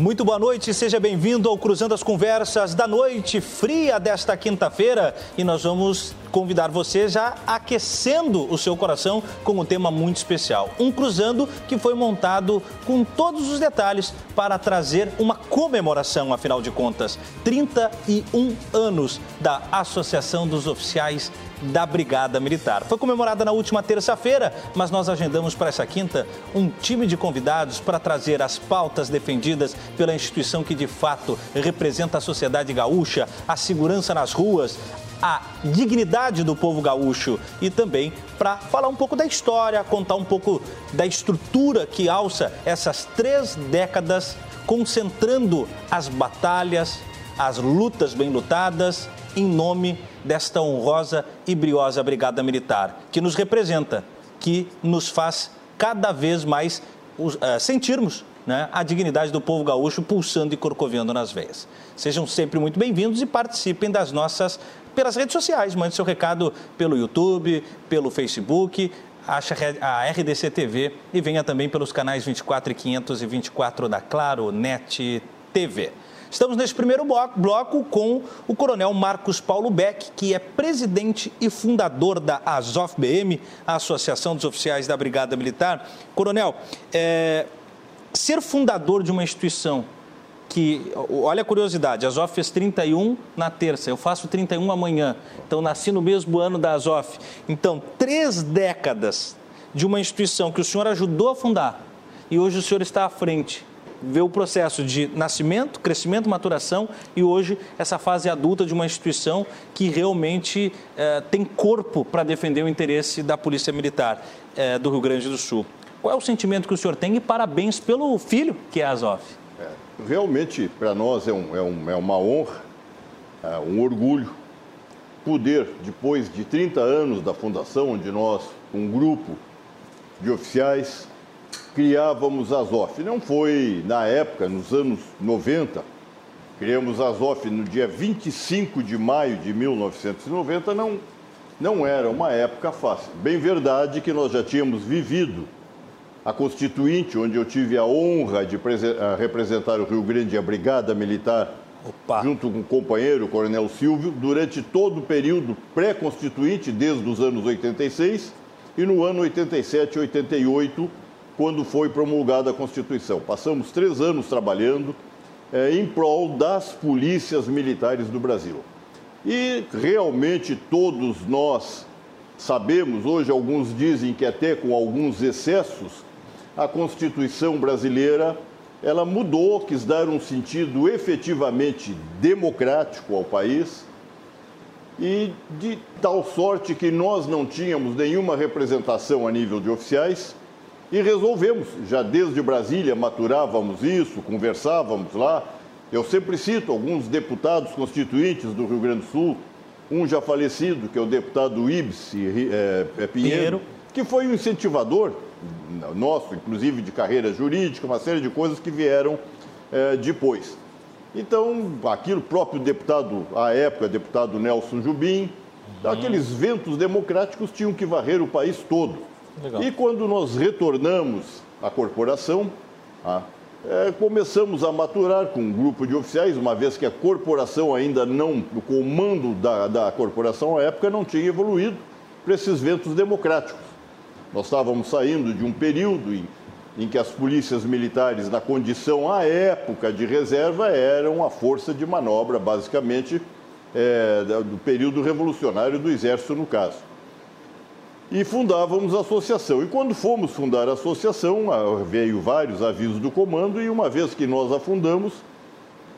Muito boa noite, seja bem-vindo ao Cruzando as Conversas da noite fria desta quinta-feira e nós vamos convidar você já aquecendo o seu coração com um tema muito especial. Um cruzando que foi montado com todos os detalhes para trazer uma comemoração, afinal de contas. 31 anos da Associação dos Oficiais da Brigada Militar. Foi comemorada na última terça-feira, mas nós agendamos para essa quinta um time de convidados para trazer as pautas defendidas pela instituição que de fato representa a sociedade gaúcha, a segurança nas ruas, a dignidade do povo gaúcho e também para falar um pouco da história, contar um pouco da estrutura que alça essas três décadas, concentrando as batalhas, as lutas bem lutadas em nome desta honrosa e briosa Brigada Militar, que nos representa, que nos faz cada vez mais uh, sentirmos né, a dignidade do povo gaúcho pulsando e corcoviando nas veias. Sejam sempre muito bem-vindos e participem das nossas pelas redes sociais. Mande seu recado pelo YouTube, pelo Facebook, acha a RDC TV e venha também pelos canais 24 e 524 da Claro Net TV. Estamos nesse primeiro bloco com o coronel Marcos Paulo Beck, que é presidente e fundador da ASOF-BM, a Associação dos Oficiais da Brigada Militar. Coronel, é, ser fundador de uma instituição que, olha a curiosidade, a Azof fez 31 na terça, eu faço 31 amanhã. Então, nasci no mesmo ano da Azof. Então, três décadas de uma instituição que o senhor ajudou a fundar e hoje o senhor está à frente. Vê o processo de nascimento, crescimento, maturação e hoje essa fase adulta de uma instituição que realmente eh, tem corpo para defender o interesse da Polícia Militar eh, do Rio Grande do Sul. Qual é o sentimento que o senhor tem e parabéns pelo filho que é a Azof? realmente para nós é, um, é, um, é, uma honra, é um orgulho poder, depois de 30 anos da fundação, onde nós, um grupo de oficiais, criávamos a Azof. Não foi na época, nos anos 90, criamos a Azof no dia 25 de maio de 1990, não, não era uma época fácil. Bem verdade que nós já tínhamos vivido a Constituinte, onde eu tive a honra de representar o Rio Grande e a Brigada Militar, Opa. junto com o companheiro, o Coronel Silvio, durante todo o período pré-constituinte, desde os anos 86, e no ano 87 e 88, quando foi promulgada a Constituição. Passamos três anos trabalhando é, em prol das polícias militares do Brasil. E realmente todos nós sabemos, hoje alguns dizem que até com alguns excessos, a Constituição brasileira ela mudou, quis dar um sentido efetivamente democrático ao país e de tal sorte que nós não tínhamos nenhuma representação a nível de oficiais e resolvemos, já desde Brasília maturávamos isso, conversávamos lá. Eu sempre cito alguns deputados constituintes do Rio Grande do Sul, um já falecido, que é o deputado Ibs é, é Pinheiro, Pinheiro, que foi um incentivador nosso, inclusive de carreira jurídica, uma série de coisas que vieram é, depois. Então, aquilo próprio deputado, à época, deputado Nelson Jubim, uhum. aqueles ventos democráticos tinham que varrer o país todo. E quando nós retornamos à corporação, ah, é, começamos a maturar com um grupo de oficiais, uma vez que a corporação ainda não, o comando da, da corporação à época não tinha evoluído para esses ventos democráticos. Nós estávamos saindo de um período em, em que as polícias militares, na condição à época de reserva, eram a força de manobra, basicamente, é, do período revolucionário do Exército, no caso. E fundávamos a associação. E quando fomos fundar a associação, veio vários avisos do comando, e uma vez que nós a fundamos,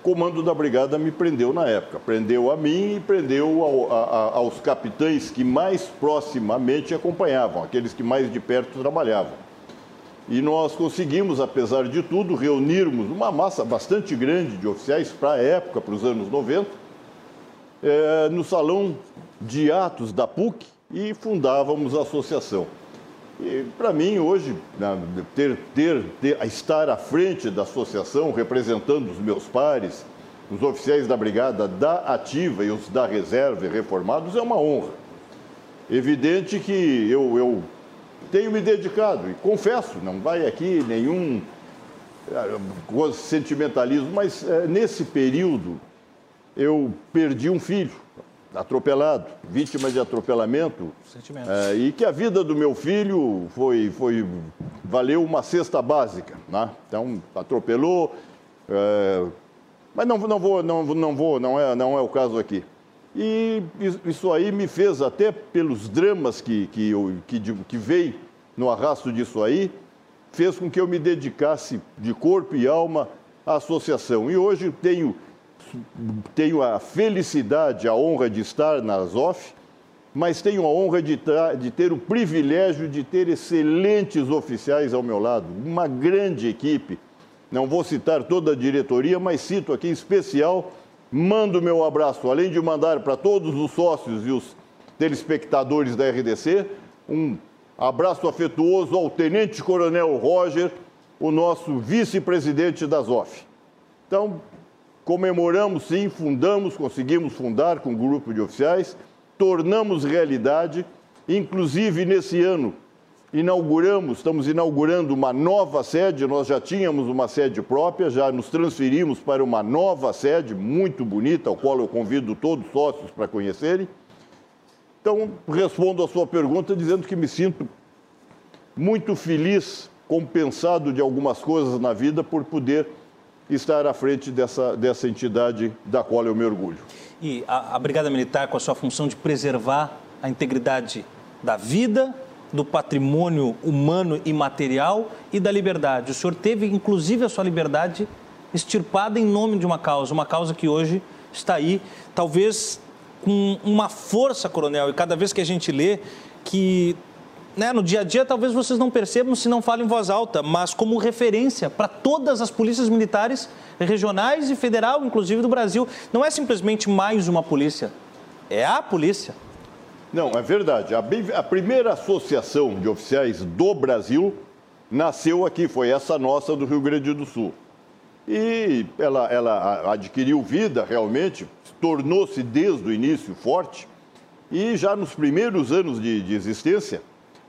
comando da brigada me prendeu na época. Prendeu a mim e prendeu ao, a, aos capitães que mais proximamente acompanhavam, aqueles que mais de perto trabalhavam. E nós conseguimos, apesar de tudo, reunirmos uma massa bastante grande de oficiais para a época, para os anos 90, é, no salão de atos da PUC e fundávamos a associação. E para mim, hoje, ter, ter, ter, estar à frente da associação, representando os meus pares, os oficiais da brigada da ativa e os da reserva reformados é uma honra. Evidente que eu, eu tenho me dedicado, e confesso, não vai aqui nenhum uh, sentimentalismo, mas uh, nesse período eu perdi um filho atropelado, vítima de atropelamento, uh, e que a vida do meu filho foi, foi valeu uma cesta básica, né? Então atropelou, mas não, não vou, não, não vou, não é, não é o caso aqui. E isso aí me fez, até pelos dramas que, que, que, que veio no arrasto disso aí, fez com que eu me dedicasse de corpo e alma à associação. E hoje tenho, tenho a felicidade, a honra de estar na ASOF, mas tenho a honra de, de ter o privilégio de ter excelentes oficiais ao meu lado, uma grande equipe. Não vou citar toda a diretoria, mas cito aqui em especial Mando meu abraço, além de mandar para todos os sócios e os telespectadores da RDC, um abraço afetuoso ao Tenente Coronel Roger, o nosso vice-presidente da ZOF. Então, comemoramos sim, fundamos, conseguimos fundar com um grupo de oficiais, tornamos realidade, inclusive nesse ano inauguramos, estamos inaugurando uma nova sede, nós já tínhamos uma sede própria, já nos transferimos para uma nova sede muito bonita, ao qual eu convido todos os sócios para conhecerem. Então, respondo a sua pergunta dizendo que me sinto muito feliz, compensado de algumas coisas na vida por poder estar à frente dessa, dessa entidade da qual eu me orgulho. E a, a Brigada Militar, com a sua função de preservar a integridade da vida do patrimônio humano e material e da liberdade. O senhor teve, inclusive, a sua liberdade extirpada em nome de uma causa, uma causa que hoje está aí, talvez com uma força, coronel, e cada vez que a gente lê que né, no dia a dia talvez vocês não percebam se não falam em voz alta, mas como referência para todas as polícias militares regionais e federal, inclusive do Brasil. Não é simplesmente mais uma polícia, é a polícia. Não, é verdade. A, a, primeira associação de oficiais do Brasil nasceu aqui, foi essa nossa do Rio Grande do Sul. E ela, ela adquiriu vida realmente, tornou-se desde o início forte, e já nos primeiros anos de, de existência,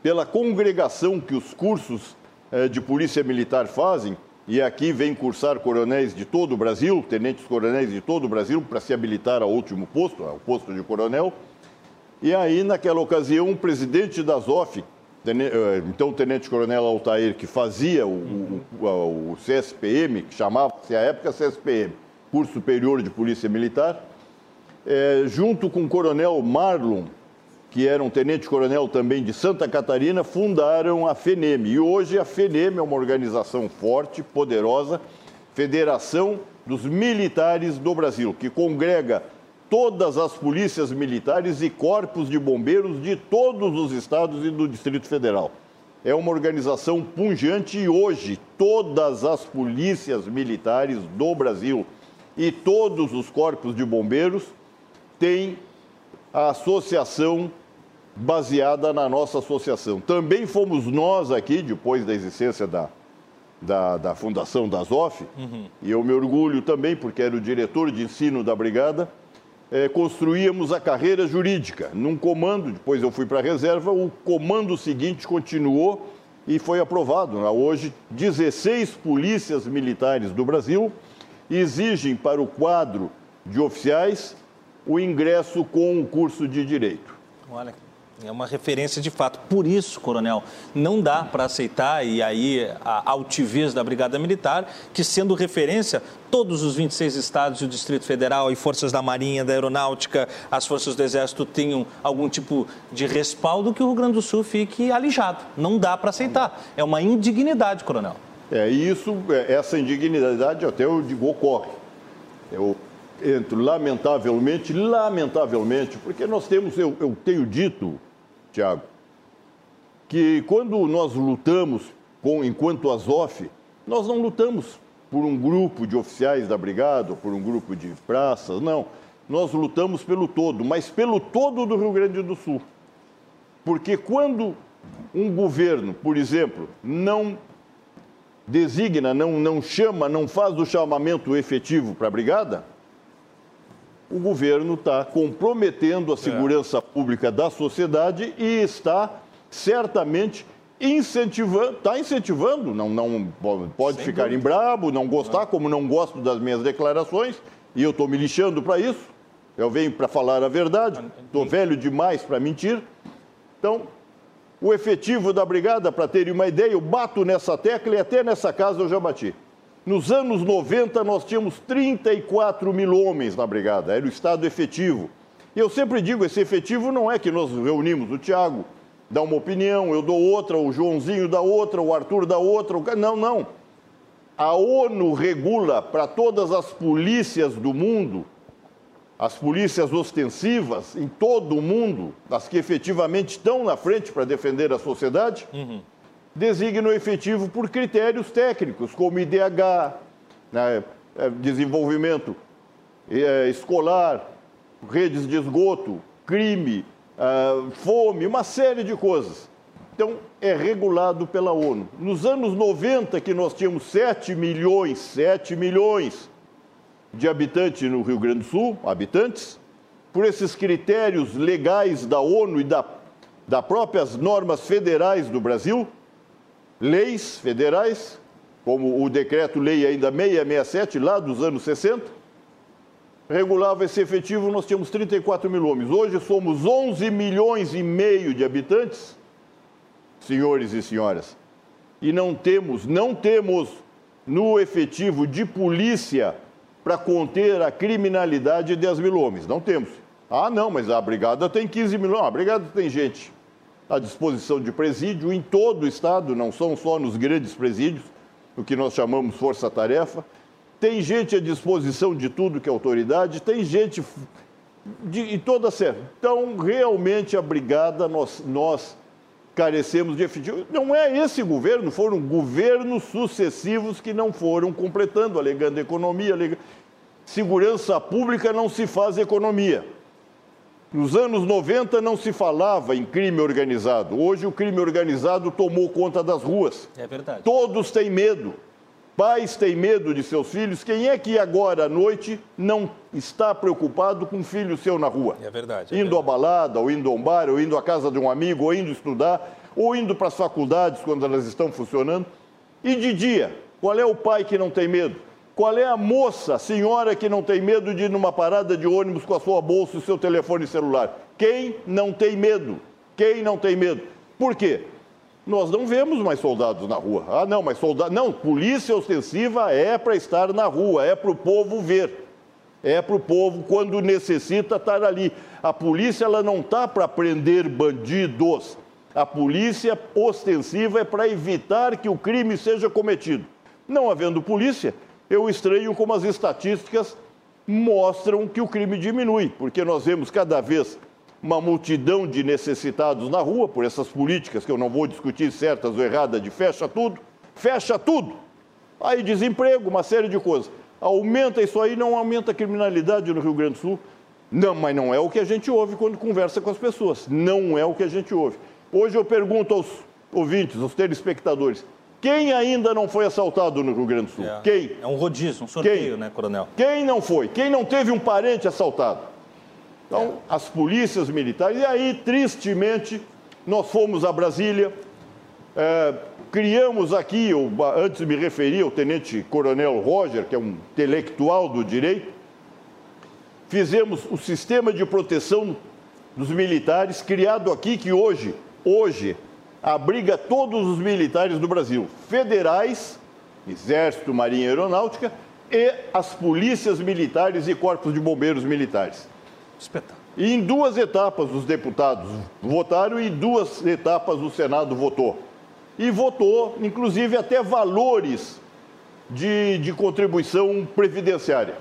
pela congregação que os cursos eh, de polícia militar fazem, e aqui vem cursar coronéis de todo o Brasil, tenentes coronéis de todo o Brasil, para se habilitar ao último posto, ao posto de coronel. E aí, naquela ocasião, o presidente da ZOF, eh, então o tenente-coronel Altair, que fazia o, o, o CSPM, que chamava-se à época CSPM, Curso Superior de Polícia Militar, é, junto com o coronel Marlon, que era um tenente-coronel também de Santa Catarina, fundaram a FENEM. E hoje a FENEM é uma organização forte, poderosa, Federação dos Militares do Brasil, que congrega todas as polícias militares e corpos de bombeiros de todos os estados e do Distrito Federal. É uma organização punjante e hoje todas as polícias militares do Brasil e todos os corpos de bombeiros têm a associação baseada na nossa associação. Também fomos nós aqui, depois da existência da, da, da fundação da ZOF, uhum. e eu me orgulho também, porque era o diretor de ensino da brigada, é, construíamos a carreira jurídica. Num comando, depois eu fui para a reserva, o comando seguinte continuou e foi aprovado. Hoje, 16 polícias militares do Brasil exigem para o quadro de oficiais o ingresso com o curso de direito. Olha é uma referência de fato. Por isso, coronel, não dá para aceitar, e aí a altivez da Brigada Militar, que sendo referência, todos os 26 estados e o Distrito Federal e forças da Marinha, da Aeronáutica, as forças do Exército tenham algum tipo de respaldo, que o Rio Grande do Sul fique alijado. Não dá para aceitar. É uma indignidade, coronel. É, isso, é, essa indignidade até eu digo ocorre. Eu entro lamentavelmente, lamentavelmente, porque nós temos, eu, eu tenho dito Tiago, que quando nós lutamos com, enquanto Azof, nós não lutamos por um grupo de oficiais da brigada, por um grupo de praças, não. Nós lutamos pelo todo, mas pelo todo do Rio Grande do Sul. Porque quando um governo, por exemplo, não designa, não, não chama, não faz o chamamento efetivo para a brigada, o governo está comprometendo a segurança é. pública da sociedade e está certamente incentivando, está incentivando, não, não pode Sem ficar dúvida. em brabo, não gostar, como não gosto das minhas declarações, e eu estou me lixando para isso. Eu venho para falar a verdade, estou velho demais para mentir. Então, o efetivo da brigada, para terem uma ideia, eu bato nessa tecla e até nessa casa eu já bati. Nos anos 90, nós tínhamos 34 mil homens na brigada, era o estado efetivo. E eu sempre digo: esse efetivo não é que nós reunimos o Tiago, dá uma opinião, eu dou outra, o Joãozinho dá outra, o Arthur dá outra. Não, não. A ONU regula para todas as polícias do mundo, as polícias ostensivas em todo o mundo, as que efetivamente estão na frente para defender a sociedade, uhum. Designam o efetivo por critérios técnicos, como IDH, né, é, desenvolvimento é, escolar, redes de esgoto, crime, uh, fome, uma série de coisas. Então, é regulado pela ONU. Nos anos 90, que nós tínhamos 7 milhões, 7 milhões de habitantes no Rio Grande do Sul, habitantes, por esses critérios legais da ONU e da, da próprias normas federais do Brasil, leis federais, como o decreto-lei ainda 667, lá dos anos 60, regulava esse efetivo, nós tínhamos 34 mil homens. Hoje somos 11 milhões e meio de habitantes, senhores e senhoras, e não temos, não temos no efetivo de polícia para conter a criminalidade de 10 mil homens. Não temos. Ah, não, mas a brigada tem 15 mil. Não, a brigada tem gente à disposição de presídio em todo o estado, não são só nos grandes presídios, o que nós chamamos força-tarefa tem gente à disposição de tudo que é autoridade, tem gente de, toda certa. Então, realmente, a brigada, nós, nós carecemos de efetivo. Não é esse governo, foram governos sucessivos que não foram completando, alegando economia, alegando... Segurança pública não se faz economia. Nos anos 90 não se falava em crime organizado. Hoje o crime organizado tomou conta das ruas. É verdade. Todos têm medo. Pais têm medo de seus filhos. Quem é que agora à noite não está preocupado com um filho seu na rua? É verdade. É indo verdade. à balada, ou indo a um bar, ou indo à casa de um amigo, ou indo estudar, ou indo para as faculdades quando elas estão funcionando. E de dia, qual é o pai que não tem medo? Qual é a moça, senhora que não tem medo de ir numa parada de ônibus com a sua bolsa e seu telefone celular? Quem não tem medo? Quem não tem medo? Por quê? Nós não vemos mais soldados na rua. Ah, não, mas soldado. Não, polícia ostensiva é para estar na rua, é para o povo ver. É para o povo, quando necessita, estar ali. A polícia ela não está para prender bandidos. A polícia ostensiva é para evitar que o crime seja cometido. Não havendo polícia, eu estranho como as estatísticas mostram que o crime diminui, porque nós vemos cada vez uma multidão de necessitados na rua, por essas políticas que eu não vou discutir certas ou erradas, de fecha tudo, fecha tudo. Aí desemprego, uma série de coisas. Aumenta isso aí, não aumenta a criminalidade no Rio Grande do Sul. Não, mas não é o que a gente ouve quando conversa com as pessoas. Não é o que a gente ouve. Hoje eu pergunto aos ouvintes, aos telespectadores, quem ainda não foi assaltado no Rio Grande do Sul? É, Quem? É um rodízio, um sorteio, Quem? né, coronel? Quem não foi? Quem não teve um parente assaltado? Então, as polícias militares. E aí, tristemente, nós fomos a Brasília, é, criamos aqui, eu antes me referi ao tenente coronel Roger, que é um intelectual do direito, fizemos o sistema de proteção dos militares, criado aqui, que hoje, hoje, abriga todos os militares do Brasil, federais, Exército, Marinha e Aeronáutica, e as polícias militares e corpos de bombeiros militares. Espetáculo. E em duas etapas os deputados votaram e em duas etapas o Senado votou. E votou, inclusive, até valores de, de contribuição previdenciária.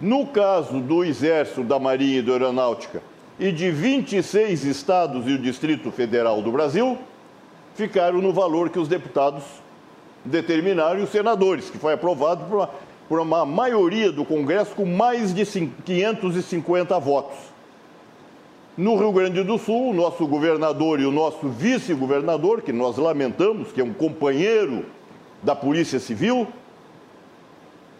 No caso do Exército, da Marinha e da Aeronáutica e de 26 estados e o Distrito Federal do Brasil, ficaram no valor que os deputados determinaram e os senadores, que foi aprovado por uma por uma maioria do Congresso com mais de 550 votos. No Rio Grande do Sul, o nosso governador e o nosso vice-governador, que nós lamentamos, que é um companheiro da Polícia Civil,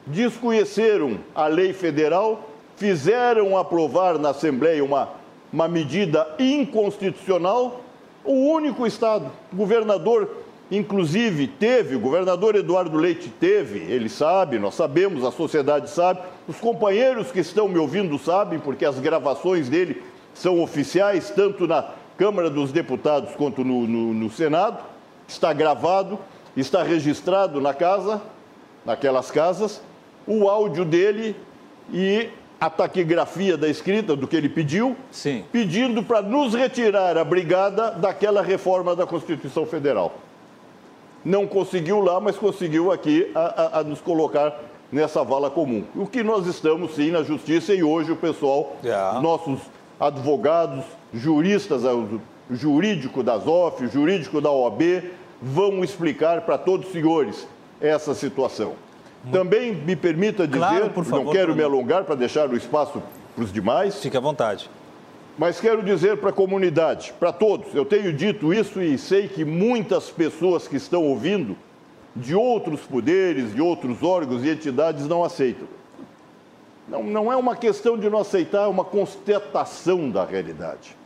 desconheceram a lei federal fizeram aprovar na Assembleia uma, uma medida inconstitucional, o único Estado, o governador, inclusive, teve, o governador Eduardo Leite teve, ele sabe, nós sabemos, a sociedade sabe, os companheiros que estão me ouvindo sabem, porque as gravações dele são oficiais, tanto na Câmara dos Deputados quanto no, no, no Senado, está gravado, está registrado na casa, naquelas casas, o áudio dele e a taquigrafia da escrita do que ele pediu, Sim. pedindo para nos retirar a brigada daquela reforma da Constituição Federal. Não conseguiu lá, mas conseguiu aqui a, a, a nos colocar nessa vala comum. O que nós estamos, sim, na justiça e hoje o pessoal, Yeah. nossos advogados, juristas, jurídico da ZOF, o jurídico da OAB, vão explicar para todos os senhores essa situação. Também me permita dizer, Claro, favor, não quero me alongar para deixar o espaço para os demais, Fique à vontade. mas quero dizer para a comunidade, para todos, eu tenho dito isso e sei que muitas pessoas que estão ouvindo, de outros poderes, de outros órgãos e entidades, não aceitam. Não, não é uma questão de não aceitar, é uma constatação da realidade.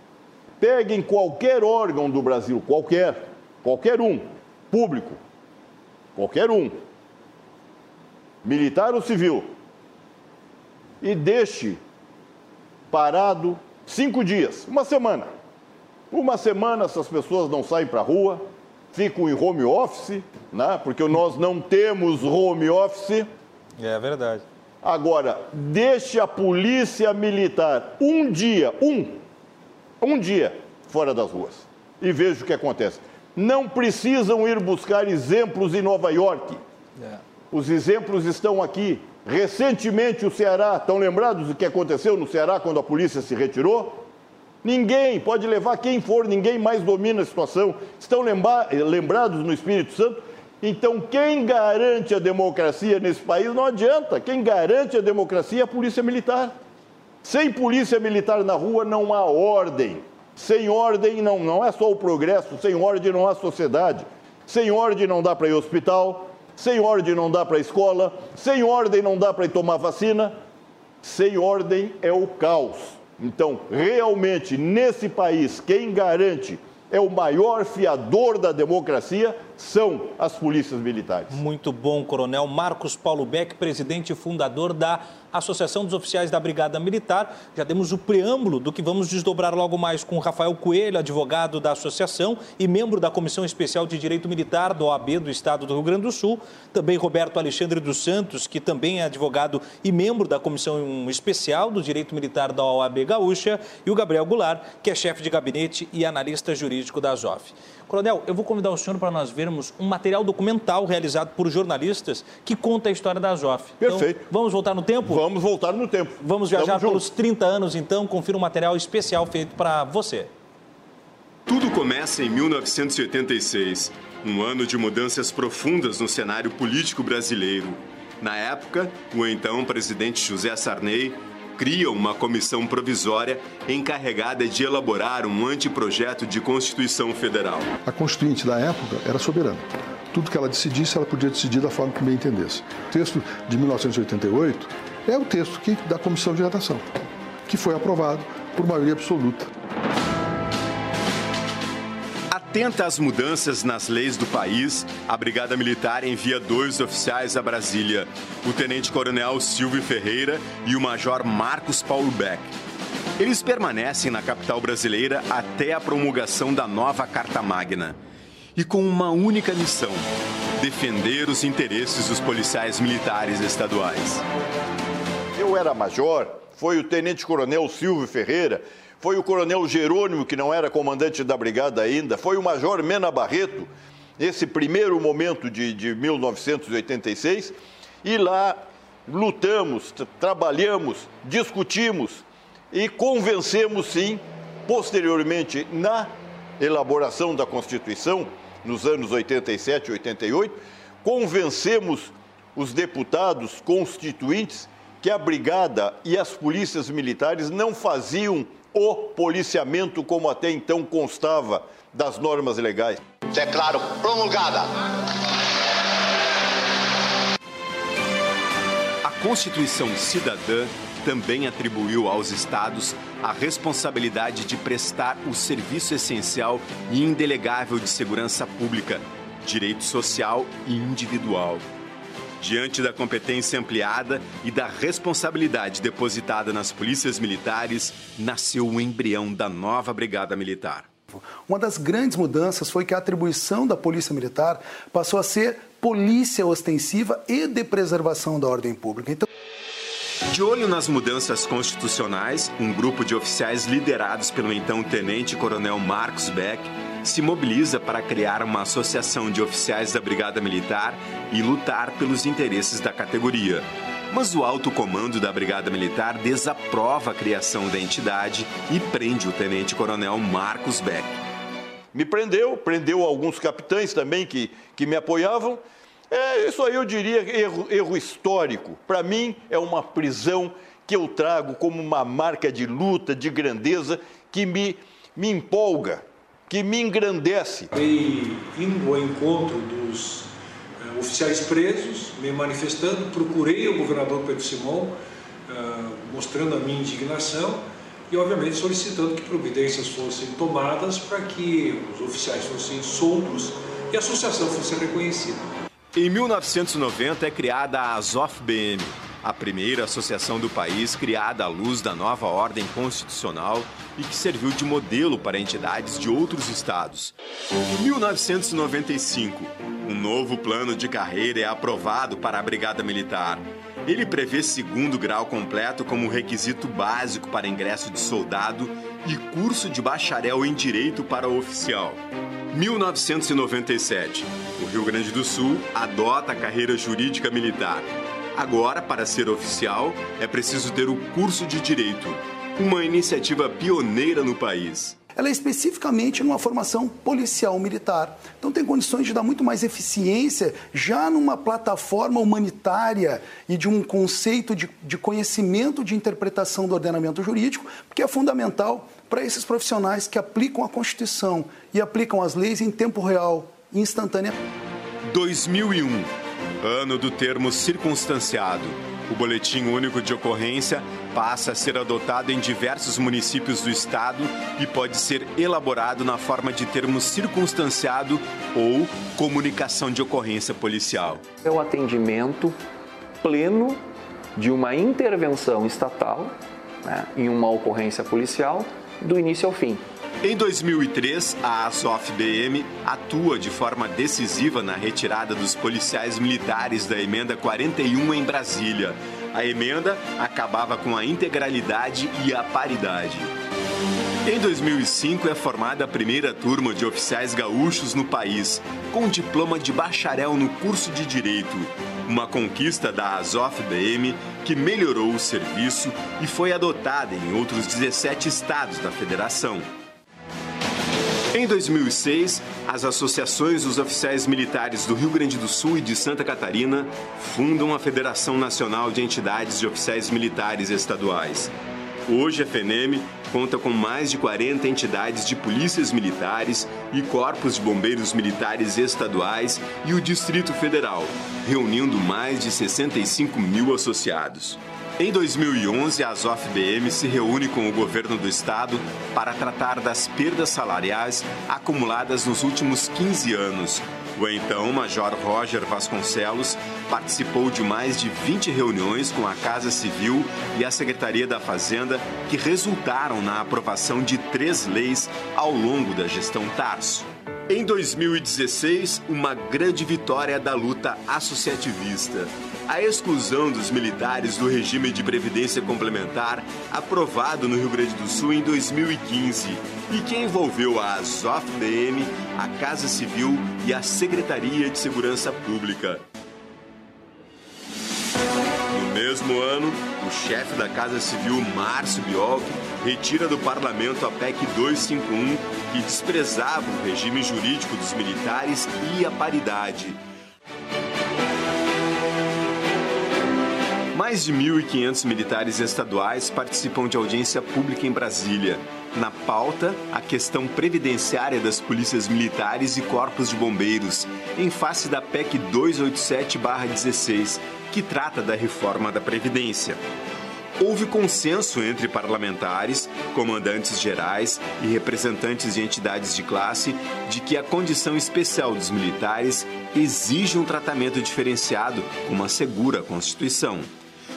Peguem qualquer órgão do Brasil, qualquer, qualquer um, público, qualquer um, militar ou civil, e deixe parado cinco dias, uma semana. Uma semana essas pessoas não saem para a rua, ficam em home office, né? porque nós não temos home office. É verdade. Agora, deixe a polícia militar um dia, um, um dia fora das ruas e veja o que acontece. Não precisam ir buscar exemplos em Nova York. Os exemplos estão aqui. Recentemente, o Ceará, estão lembrados do que aconteceu no Ceará quando a polícia se retirou? Ninguém, pode levar quem for, ninguém mais domina a situação. Estão lembra- lembrados no Espírito Santo? Então, quem garante a democracia nesse país não adianta. Quem garante a democracia é a Polícia Militar. Sem polícia militar na rua não há ordem. Sem ordem não, não é só o progresso, sem ordem não há sociedade. Sem ordem não dá para ir ao hospital, sem ordem não dá para a escola, sem ordem não dá para ir tomar vacina. Sem ordem é o caos. Então, realmente, nesse país, quem garante é o maior fiador da democracia são as polícias militares. Muito bom, Coronel Marcos Paulo Beck, presidente e fundador da Associação dos Oficiais da Brigada Militar. Já demos o preâmbulo do que vamos desdobrar logo mais com Rafael Coelho, advogado da associação e membro da Comissão Especial de Direito Militar do OAB do Estado do Rio Grande do Sul. Também Roberto Alexandre dos Santos, que também é advogado e membro da Comissão Especial do Direito Militar da OAB Gaúcha. E o Gabriel Goulart, que é chefe de gabinete e analista jurídico da ZOF. Coronel, eu vou convidar o senhor para nós vermos um material documental realizado por jornalistas que conta a história da ZOF. Perfeito. Então, vamos voltar no tempo? Vamos voltar no tempo. Vamos viajar pelos 30 anos, então. Confira um material especial feito para você. Tudo começa em 1986, um ano de mudanças profundas no cenário político brasileiro. Na época, o então presidente José Sarney cria uma comissão provisória encarregada de elaborar um anteprojeto de Constituição Federal. A Constituinte da época era soberana. Tudo que ela decidisse, ela podia decidir da forma que bem entendesse. O texto de 1988 é o texto que, da Comissão de Redação, que foi aprovado por maioria absoluta. Atenta às mudanças nas leis do país, a Brigada Militar envia dois oficiais a Brasília, o Tenente-Coronel Silvio Ferreira e o Major Marcos Paulo Beck. Eles permanecem na capital brasileira até a promulgação da nova Carta Magna. E com uma única missão: defender os interesses dos policiais militares estaduais. Eu era major, foi o tenente-coronel Silvio Ferreira, foi o coronel Jerônimo, que não era comandante da brigada ainda, foi o major Mena Barreto, nesse primeiro momento de, de 1986, e lá lutamos, tra- trabalhamos, discutimos e convencemos, sim, posteriormente na elaboração da Constituição, nos anos 87 e 88, convencemos os deputados constituintes que a brigada e as polícias militares não faziam o policiamento como até então constava das normas legais. Declaro promulgada. A Constituição Cidadã também atribuiu aos estados a responsabilidade de prestar o serviço essencial e indelegável de segurança pública, direito social e individual. Diante da competência ampliada e da responsabilidade depositada nas polícias militares, nasceu o embrião da nova Brigada Militar. Uma das grandes mudanças foi que a atribuição da Polícia Militar passou a ser polícia ostensiva e de preservação da ordem pública. Então... De olho nas mudanças constitucionais, um grupo de oficiais liderados pelo então tenente-coronel Marcos Beck se mobiliza para criar uma associação de oficiais da Brigada Militar e lutar pelos interesses da categoria. Mas o alto comando da Brigada Militar desaprova a criação da entidade e prende o tenente-coronel Marcos Beck. Me prendeu, prendeu alguns capitães também que, que me apoiavam. É, isso aí eu diria erro, erro histórico. Para mim, é uma prisão que eu trago como uma marca de luta, de grandeza, que me, me empolga, que me engrandece. E indo ao encontro dos uh, oficiais presos, me manifestando, procurei o governador Pedro Simão, uh, mostrando a minha indignação e, obviamente, solicitando que providências fossem tomadas para que os oficiais fossem soltos e a associação fosse reconhecida. Em 1990 é criada a Azov-BM, a primeira associação do país criada à luz da nova ordem constitucional e que serviu de modelo para entidades de outros estados. Em 1995, um novo plano de carreira é aprovado para a Brigada Militar. Ele prevê segundo grau completo como requisito básico para ingresso de soldado e curso de bacharel em direito para oficial. 1997. O Rio Grande do Sul adota a carreira jurídica militar. Agora, para ser oficial, é preciso ter o curso de direito, uma iniciativa pioneira no país. Ela é especificamente numa formação policial militar. Então tem condições de dar muito mais eficiência já numa plataforma humanitária e de um conceito de, de conhecimento de interpretação do ordenamento jurídico, que é fundamental para esses profissionais que aplicam a Constituição e aplicam as leis em tempo real, instantâneo. 2001 ano do termo circunstanciado. O Boletim Único de Ocorrência passa a ser adotado em diversos municípios do estado e pode ser elaborado na forma de termo circunstanciado ou comunicação de ocorrência policial. É o atendimento pleno de uma intervenção estatal né, em uma ocorrência policial do início ao fim. Em 2003, a ASOF-BM atua de forma decisiva na retirada dos policiais militares da Emenda 41 em Brasília. A emenda acabava com a integralidade e a paridade. Em 2005 é formada a primeira turma de oficiais gaúchos no país, com diploma de bacharel no curso de Direito. Uma conquista da ASOF-BM que melhorou o serviço e foi adotada em outros 17 estados da federação. Em 2006, as associações dos oficiais militares do Rio Grande do Sul e de Santa Catarina fundam a Federação Nacional de Entidades de Oficiais Militares Estaduais. Hoje, a FENEM conta com mais de 40 entidades de polícias militares e corpos de bombeiros militares estaduais e o Distrito Federal, reunindo mais de 65 mil associados. Em 2011, a ASOF-BM se reúne com o governo do estado para tratar das perdas salariais acumuladas nos últimos 15 anos. O então Major Roger Vasconcelos participou de mais de 20 reuniões com a Casa Civil e a Secretaria da Fazenda que resultaram na aprovação de três leis ao longo da gestão Tarso. Em 2016, uma grande vitória da luta associativista a exclusão dos militares do regime de previdência complementar aprovado no Rio Grande do Sul em 2015 e que envolveu a ASOF-DM, a Casa Civil e a Secretaria de Segurança Pública. No mesmo ano, o chefe da Casa Civil, Márcio Biolk, retira do parlamento a PEC 251, que desprezava o regime jurídico dos militares e a paridade Mais de 1.500 militares estaduais participam de audiência pública em Brasília. Na pauta, a questão previdenciária das polícias militares e corpos de bombeiros, em face da PEC 287-16, que trata da reforma da Previdência. Houve consenso entre parlamentares, comandantes gerais e representantes de entidades de classe de que a condição especial dos militares exige um tratamento diferenciado, como assegura a Constituição.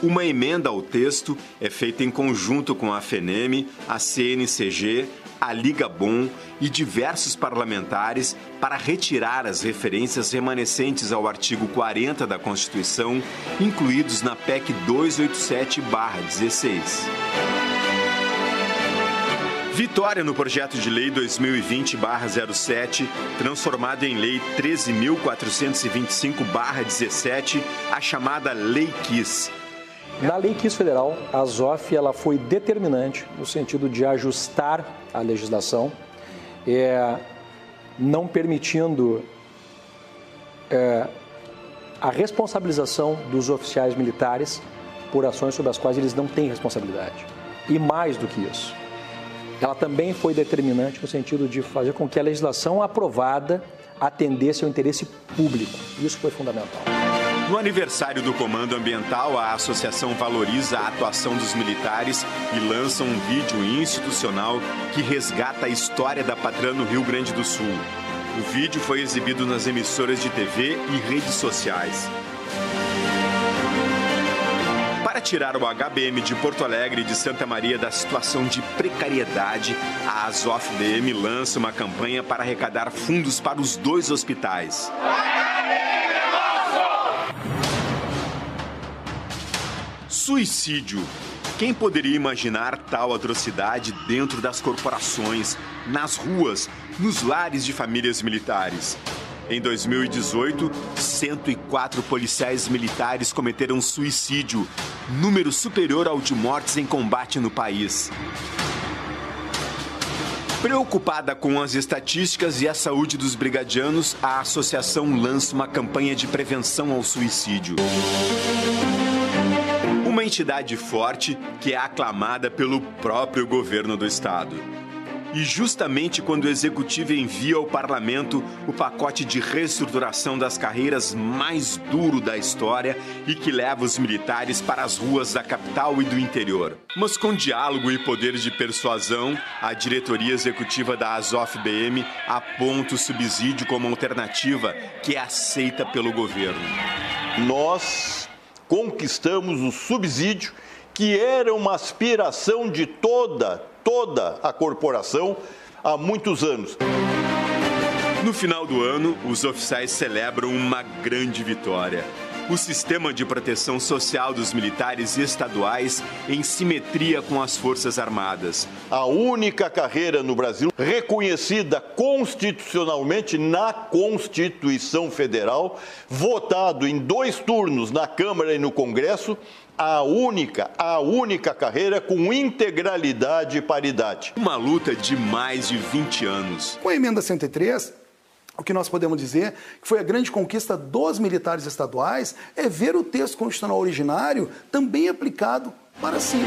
Uma emenda ao texto é feita em conjunto com a FENEM, a CNCG, a Liga Bom e diversos parlamentares para retirar as referências remanescentes ao artigo 40 da Constituição, incluídos na PEC 287-16. Vitória no projeto de lei 2020-07, transformado em lei 13.425-17, a chamada Lei Kiss na Lei Quis Federal, a ZOF ela foi determinante no sentido de ajustar a legislação, é, não permitindo é, a responsabilização dos oficiais militares por ações sobre as quais eles não têm responsabilidade. E mais do que isso, ela também foi determinante no sentido de fazer com que a legislação aprovada atendesse ao interesse público. Isso foi fundamental. No aniversário do Comando Ambiental, a associação valoriza a atuação dos militares e lança um vídeo institucional que resgata a história da patrã no Rio Grande do Sul. O vídeo foi exibido nas emissoras de TV e redes sociais. Para tirar o HBM de Porto Alegre e de Santa Maria da situação de precariedade, a Azof-DM lança uma campanha para arrecadar fundos para os dois hospitais. Suicídio. Quem poderia imaginar tal atrocidade dentro das corporações, nas ruas, nos lares de famílias militares? Em 2018, 104 policiais militares cometeram suicídio, número superior ao de mortes em combate no país. Preocupada com as estatísticas e a saúde dos brigadianos, a associação lança uma campanha de prevenção ao suicídio. Uma entidade forte que é aclamada pelo próprio governo do estado. E justamente quando o executivo envia ao parlamento o pacote de reestruturação das carreiras mais duro da história e que leva os militares para as ruas da capital e do interior. Mas com diálogo e poder de persuasão, a diretoria executiva da Azof-BM aponta o subsídio como alternativa que é aceita pelo governo. Nós conquistamos o subsídio, que era uma aspiração de toda, toda a corporação há muitos anos. No final do ano, os oficiais celebram uma grande vitória o sistema de proteção social dos militares estaduais em simetria com as Forças Armadas. A única carreira no Brasil reconhecida constitucionalmente na Constituição Federal, votado em dois turnos na Câmara e no Congresso, a única, a única carreira com integralidade e paridade. Uma luta de mais de 20 anos. Com a emenda 103, o que nós podemos dizer que foi a grande conquista dos militares estaduais é ver o texto constitucional originário também aplicado para si.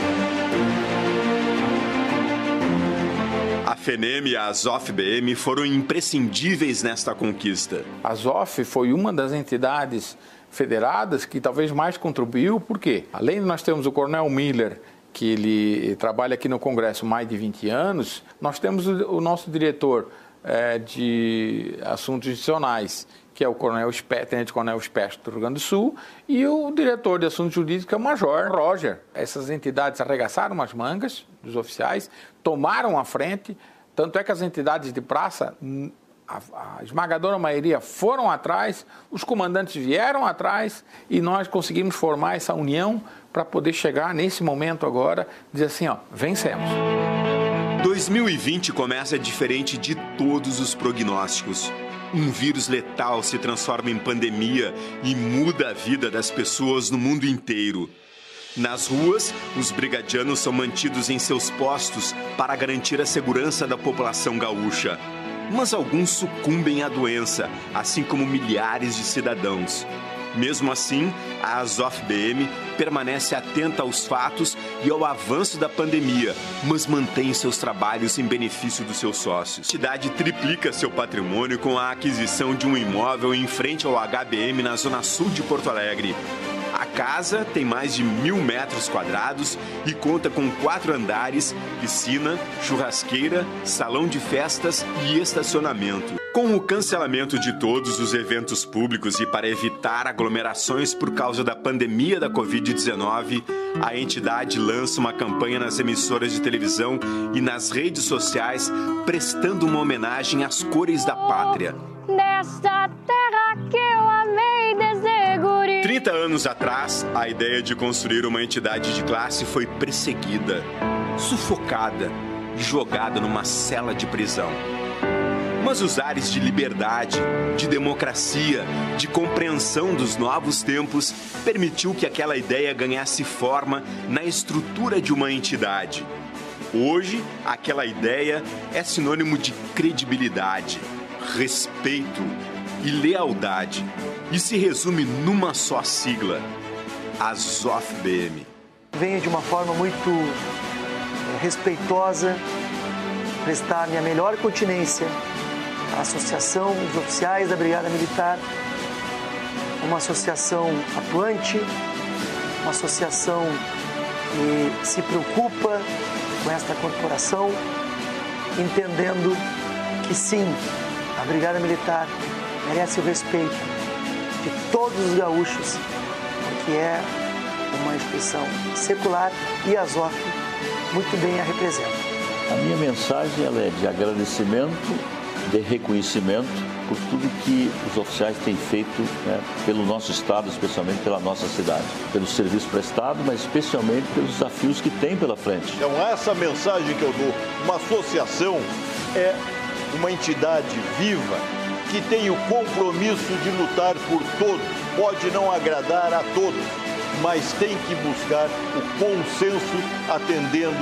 A FENEM e a AZOF-BM foram imprescindíveis nesta conquista. A AZOF foi uma das entidades federadas que talvez mais contribuiu, porque além de nós termos o Coronel Miller, que ele trabalha aqui no Congresso mais de 20 anos, nós temos o nosso diretor é, de assuntos institucionais, que é o coronel, tenente coronel Espécie do Rio Grande do Sul, e o diretor de assuntos jurídicos, que é o major Roger. Essas entidades arregaçaram as mangas dos oficiais, tomaram a frente, tanto é que as entidades de praça, a, a esmagadora maioria foram atrás, os comandantes vieram atrás e nós conseguimos formar essa união para poder chegar nesse momento agora, dizer assim, ó, vencemos. 2020 começa diferente de todos os prognósticos. Um vírus letal se transforma em pandemia e muda a vida das pessoas no mundo inteiro. Nas ruas, os brigadianos são mantidos em seus postos para garantir a segurança da população gaúcha. Mas alguns sucumbem à doença, assim como milhares de cidadãos. Mesmo assim, a Azof-BM permanece atenta aos fatos e ao avanço da pandemia, mas mantém seus trabalhos em benefício dos seus sócios. A cidade triplica seu patrimônio com a aquisição de um imóvel em frente ao HBM na zona sul de Porto Alegre. A casa tem mais de mil metros quadrados e conta com quatro andares, piscina, churrasqueira, salão de festas e estacionamento. Com o cancelamento de todos os eventos públicos e para evitar aglomerações por causa da pandemia da Covid-19, a entidade lança uma campanha nas emissoras de televisão e nas redes sociais prestando uma homenagem às cores da pátria. Nesta terra que eu amei desde 30 anos atrás, a ideia de construir uma entidade de classe foi perseguida, sufocada e jogada numa cela de prisão. Mas os ares de liberdade, de democracia, de compreensão dos novos tempos permitiu que aquela ideia ganhasse forma na estrutura de uma entidade. Hoje, aquela ideia é sinônimo de credibilidade, respeito e lealdade e se resume numa só sigla: a ZOF-BM. Venho de uma forma muito respeitosa prestar minha melhor continência a Associação dos Oficiais da Brigada Militar, uma associação atuante, uma associação que se preocupa com esta corporação, entendendo que sim, a Brigada Militar merece o respeito de todos os gaúchos, porque é uma instituição secular e a ZOF muito bem a representa. A minha mensagem é de agradecimento de reconhecimento por tudo que os oficiais têm feito né, pelo nosso estado, especialmente pela nossa cidade, pelo serviço prestado, mas especialmente pelos desafios que tem pela frente. Então essa mensagem que eu dou, uma associação é uma entidade viva que tem o compromisso de lutar por todos. Pode não agradar a todos, mas tem que buscar o consenso atendendo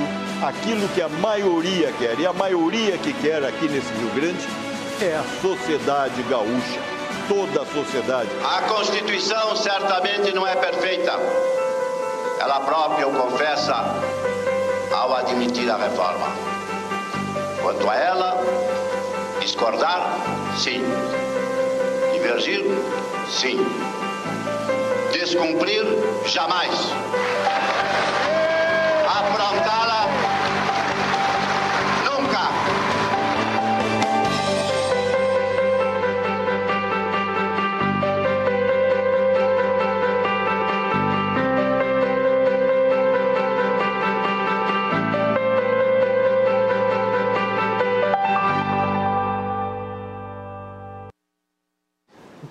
aquilo que a maioria quer. E a maioria que quer aqui nesse Rio Grande é a sociedade gaúcha, toda a sociedade. A Constituição certamente não é perfeita. Ela própria o confessa ao admitir a reforma. Quanto a ela, discordar, sim. Divergir, sim descumprir jamais.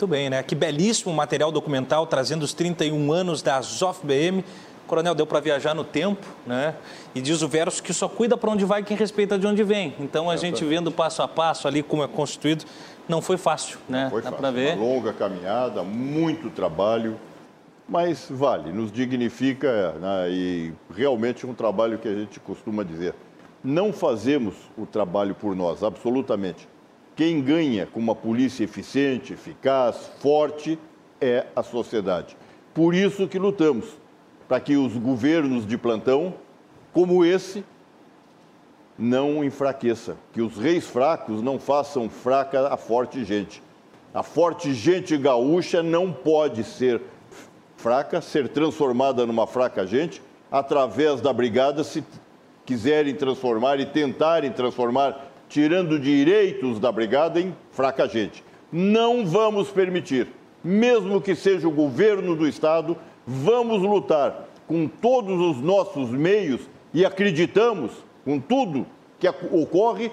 Muito bem, né? Que belíssimo material documental trazendo os 31 anos da ZOF-BM. Coronel, deu para viajar no tempo, né? E diz o verso que só cuida para onde vai quem respeita de onde vem. Então a é, gente vendo passo a passo ali como é constituído, não foi fácil, né? Foi Dá fácil. ver. Uma longa caminhada, muito trabalho, mas vale, nos dignifica né? e realmente um trabalho que a gente costuma dizer. Não fazemos o trabalho por nós, absolutamente. Quem ganha com uma polícia eficiente, eficaz, forte, é a sociedade. Por isso que lutamos, para que os governos de plantão, como esse, não enfraqueça, que os reis fracos não façam fraca a forte gente. A forte gente gaúcha não pode ser fraca, ser transformada numa fraca gente, através da brigada, se quiserem transformar e tentarem transformar tirando direitos da brigada em fraca gente. Não vamos permitir, mesmo que seja o governo do Estado, vamos lutar com todos os nossos meios e acreditamos, com tudo que ocorre,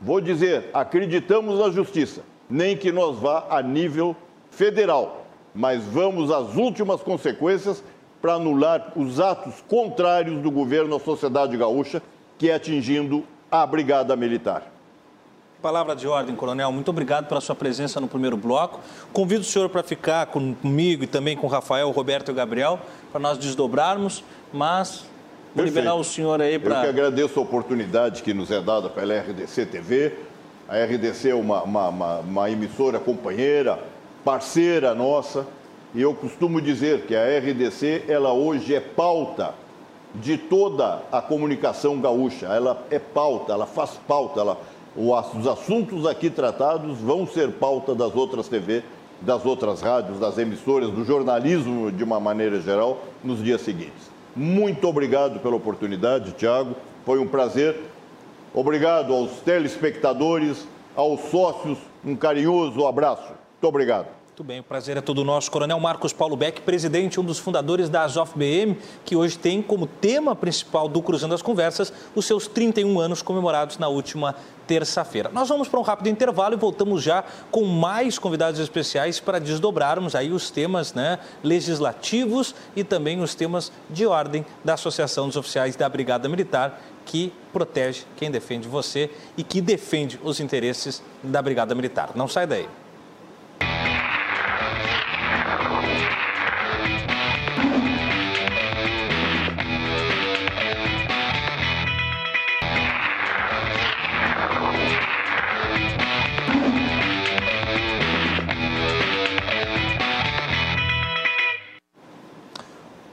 vou dizer, acreditamos na justiça, nem que nós vá a nível federal, mas vamos às últimas consequências para anular os atos contrários do governo à sociedade gaúcha, que é atingindo à Brigada Militar. Palavra de ordem, Coronel. Muito obrigado pela sua presença no primeiro bloco. Convido o senhor para ficar comigo e também com o Rafael, Roberto e o Gabriel, para nós desdobrarmos, mas vou liberar o senhor aí para... Eu que agradeço a oportunidade que nos é dada pela RDC TV. A RDC é uma, uma, uma, uma emissora companheira, parceira nossa, e eu costumo dizer que a RDC, ela hoje é pauta de toda a comunicação gaúcha. Ela é pauta, ela faz pauta, ela, os assuntos aqui tratados vão ser pauta das outras TV das outras rádios, das emissoras, do jornalismo de uma maneira geral nos dias seguintes. Muito obrigado pela oportunidade, Tiago. Foi um prazer. Obrigado aos telespectadores, aos sócios. Um carinhoso abraço. Muito obrigado. Muito bem, o prazer é todo nosso. Coronel Marcos Paulo Beck, presidente, um dos fundadores da Azof BM, que hoje tem como tema principal do Cruzando as Conversas os seus 31 anos comemorados na última terça-feira. Nós vamos para um rápido intervalo e voltamos já com mais convidados especiais para desdobrarmos aí os temas né, legislativos e também os temas de ordem da Associação dos Oficiais da Brigada Militar, que protege quem defende você e que defende os interesses da Brigada Militar. Não sai daí.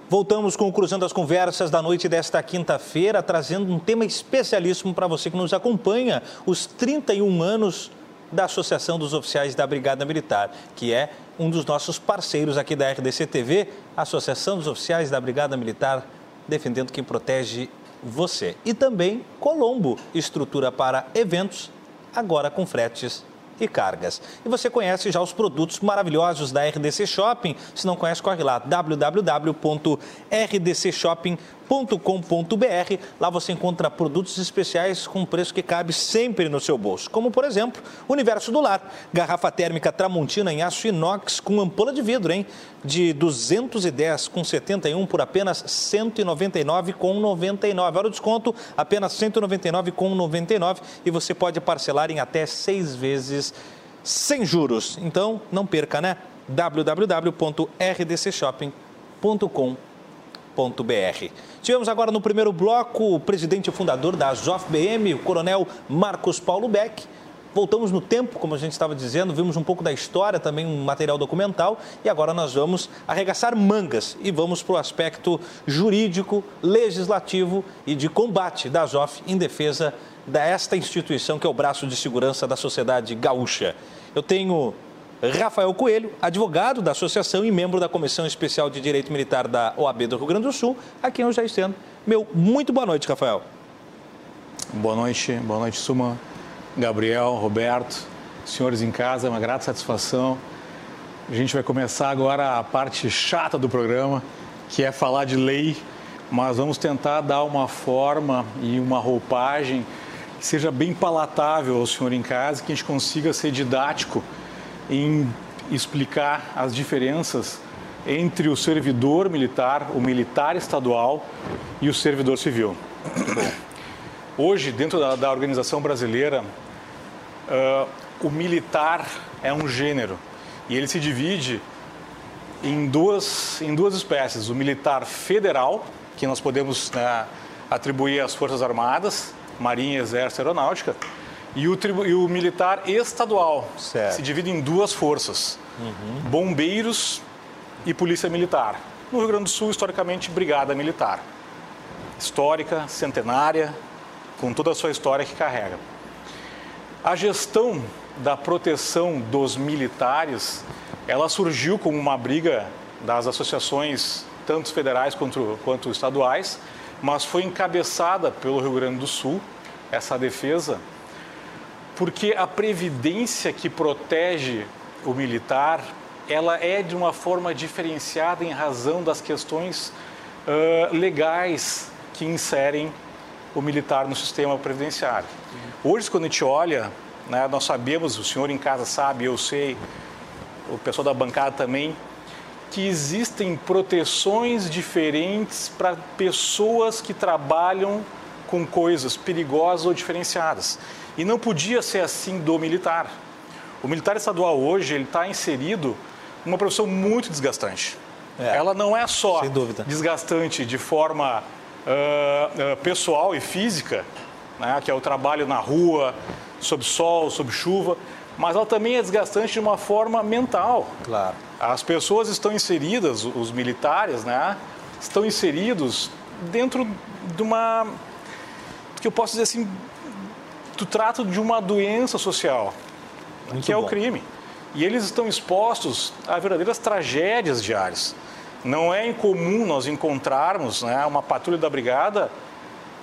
Voltamos com o Cruzando as Conversas da noite desta quinta-feira, trazendo um tema especialíssimo para você que nos acompanha, os 31 anos da Associação dos Oficiais da Brigada Militar, que é um dos nossos parceiros aqui da RDC TV, Associação dos Oficiais da Brigada Militar, defendendo quem protege você. E também Colombo, estrutura para eventos, agora com fretes e cargas. E você conhece já os produtos maravilhosos da RDC Shopping? Se não conhece, corre lá www.rdcshopping.com.br. Lá você encontra produtos especiais com preço que cabe sempre no seu bolso, como por exemplo, Universo do Lar, garrafa térmica Tramontina em aço inox com ampola de vidro, hein? De 210 com 71 por apenas 199 com 99. Olha o desconto, apenas 199 com 99 e você pode parcelar em até seis vezes sem juros. Então, não perca, né? www.rdcshopping.com.br. Tivemos agora no primeiro bloco o presidente e fundador da ASOF-BM, o coronel Marcos Paulo Beck. Voltamos no tempo, como a gente estava dizendo, vimos um pouco da história, também um material documental, e agora nós vamos arregaçar mangas e vamos para o aspecto jurídico, legislativo e de combate da ASOF em defesa desta instituição que é o braço de segurança da sociedade gaúcha. Eu tenho Rafael Coelho, advogado da associação e membro da Comissão Especial de Direito Militar da OAB do Rio Grande do Sul, a quem eu já estendo. Meu, muito boa noite, Rafael. Boa noite, boa noite, Suma, Gabriel, Roberto, senhores em casa, uma grata satisfação. A gente vai começar agora a parte chata do programa, que é falar de lei, mas vamos tentar dar uma forma e uma roupagem que seja bem palatável ao senhor em casa, que a gente consiga ser didático em explicar as diferenças entre o servidor militar, o militar estadual e o servidor civil. Hoje, dentro da, da organização brasileira, uh, o militar é um gênero e ele se divide em duas, em duas espécies: o militar federal, que nós podemos né, atribuir às Forças Armadas, Marinha, Exército, Aeronáutica, e o, e o militar estadual. Certo. Se divide em duas forças: Uhum. bombeiros e polícia militar. No Rio Grande do Sul, historicamente, brigada militar. Histórica, centenária, com toda a sua história que carrega. A gestão da proteção dos militares, ela surgiu como uma briga das associações, tanto federais quanto, quanto estaduais, mas foi encabeçada pelo Rio Grande do Sul, essa defesa, porque a previdência que protege o militar, ela é de uma forma diferenciada em razão das questões uh, legais que inserem o militar no sistema previdenciário. Hoje, quando a gente olha, né, nós sabemos, o senhor em casa sabe, eu sei, o pessoal da bancada também, que existem proteções diferentes para pessoas que trabalham com coisas perigosas ou diferenciadas. E não podia ser assim do militar. O militar estadual hoje ele está inserido numa profissão muito desgastante. É, Ela não é só sem dúvida. desgastante de forma ah, ah, pessoal e física, né, que é o trabalho na rua, sob sol, sob chuva, mas ela também é desgastante de uma forma mental. Claro. As pessoas estão inseridas, os militares, né, estão inseridos dentro de uma, que eu posso dizer assim, do trato de uma doença social, Muito que é bom. o crime. e eles estão expostos a verdadeiras tragédias diárias. Não é incomum nós encontrarmos né, uma patrulha da brigada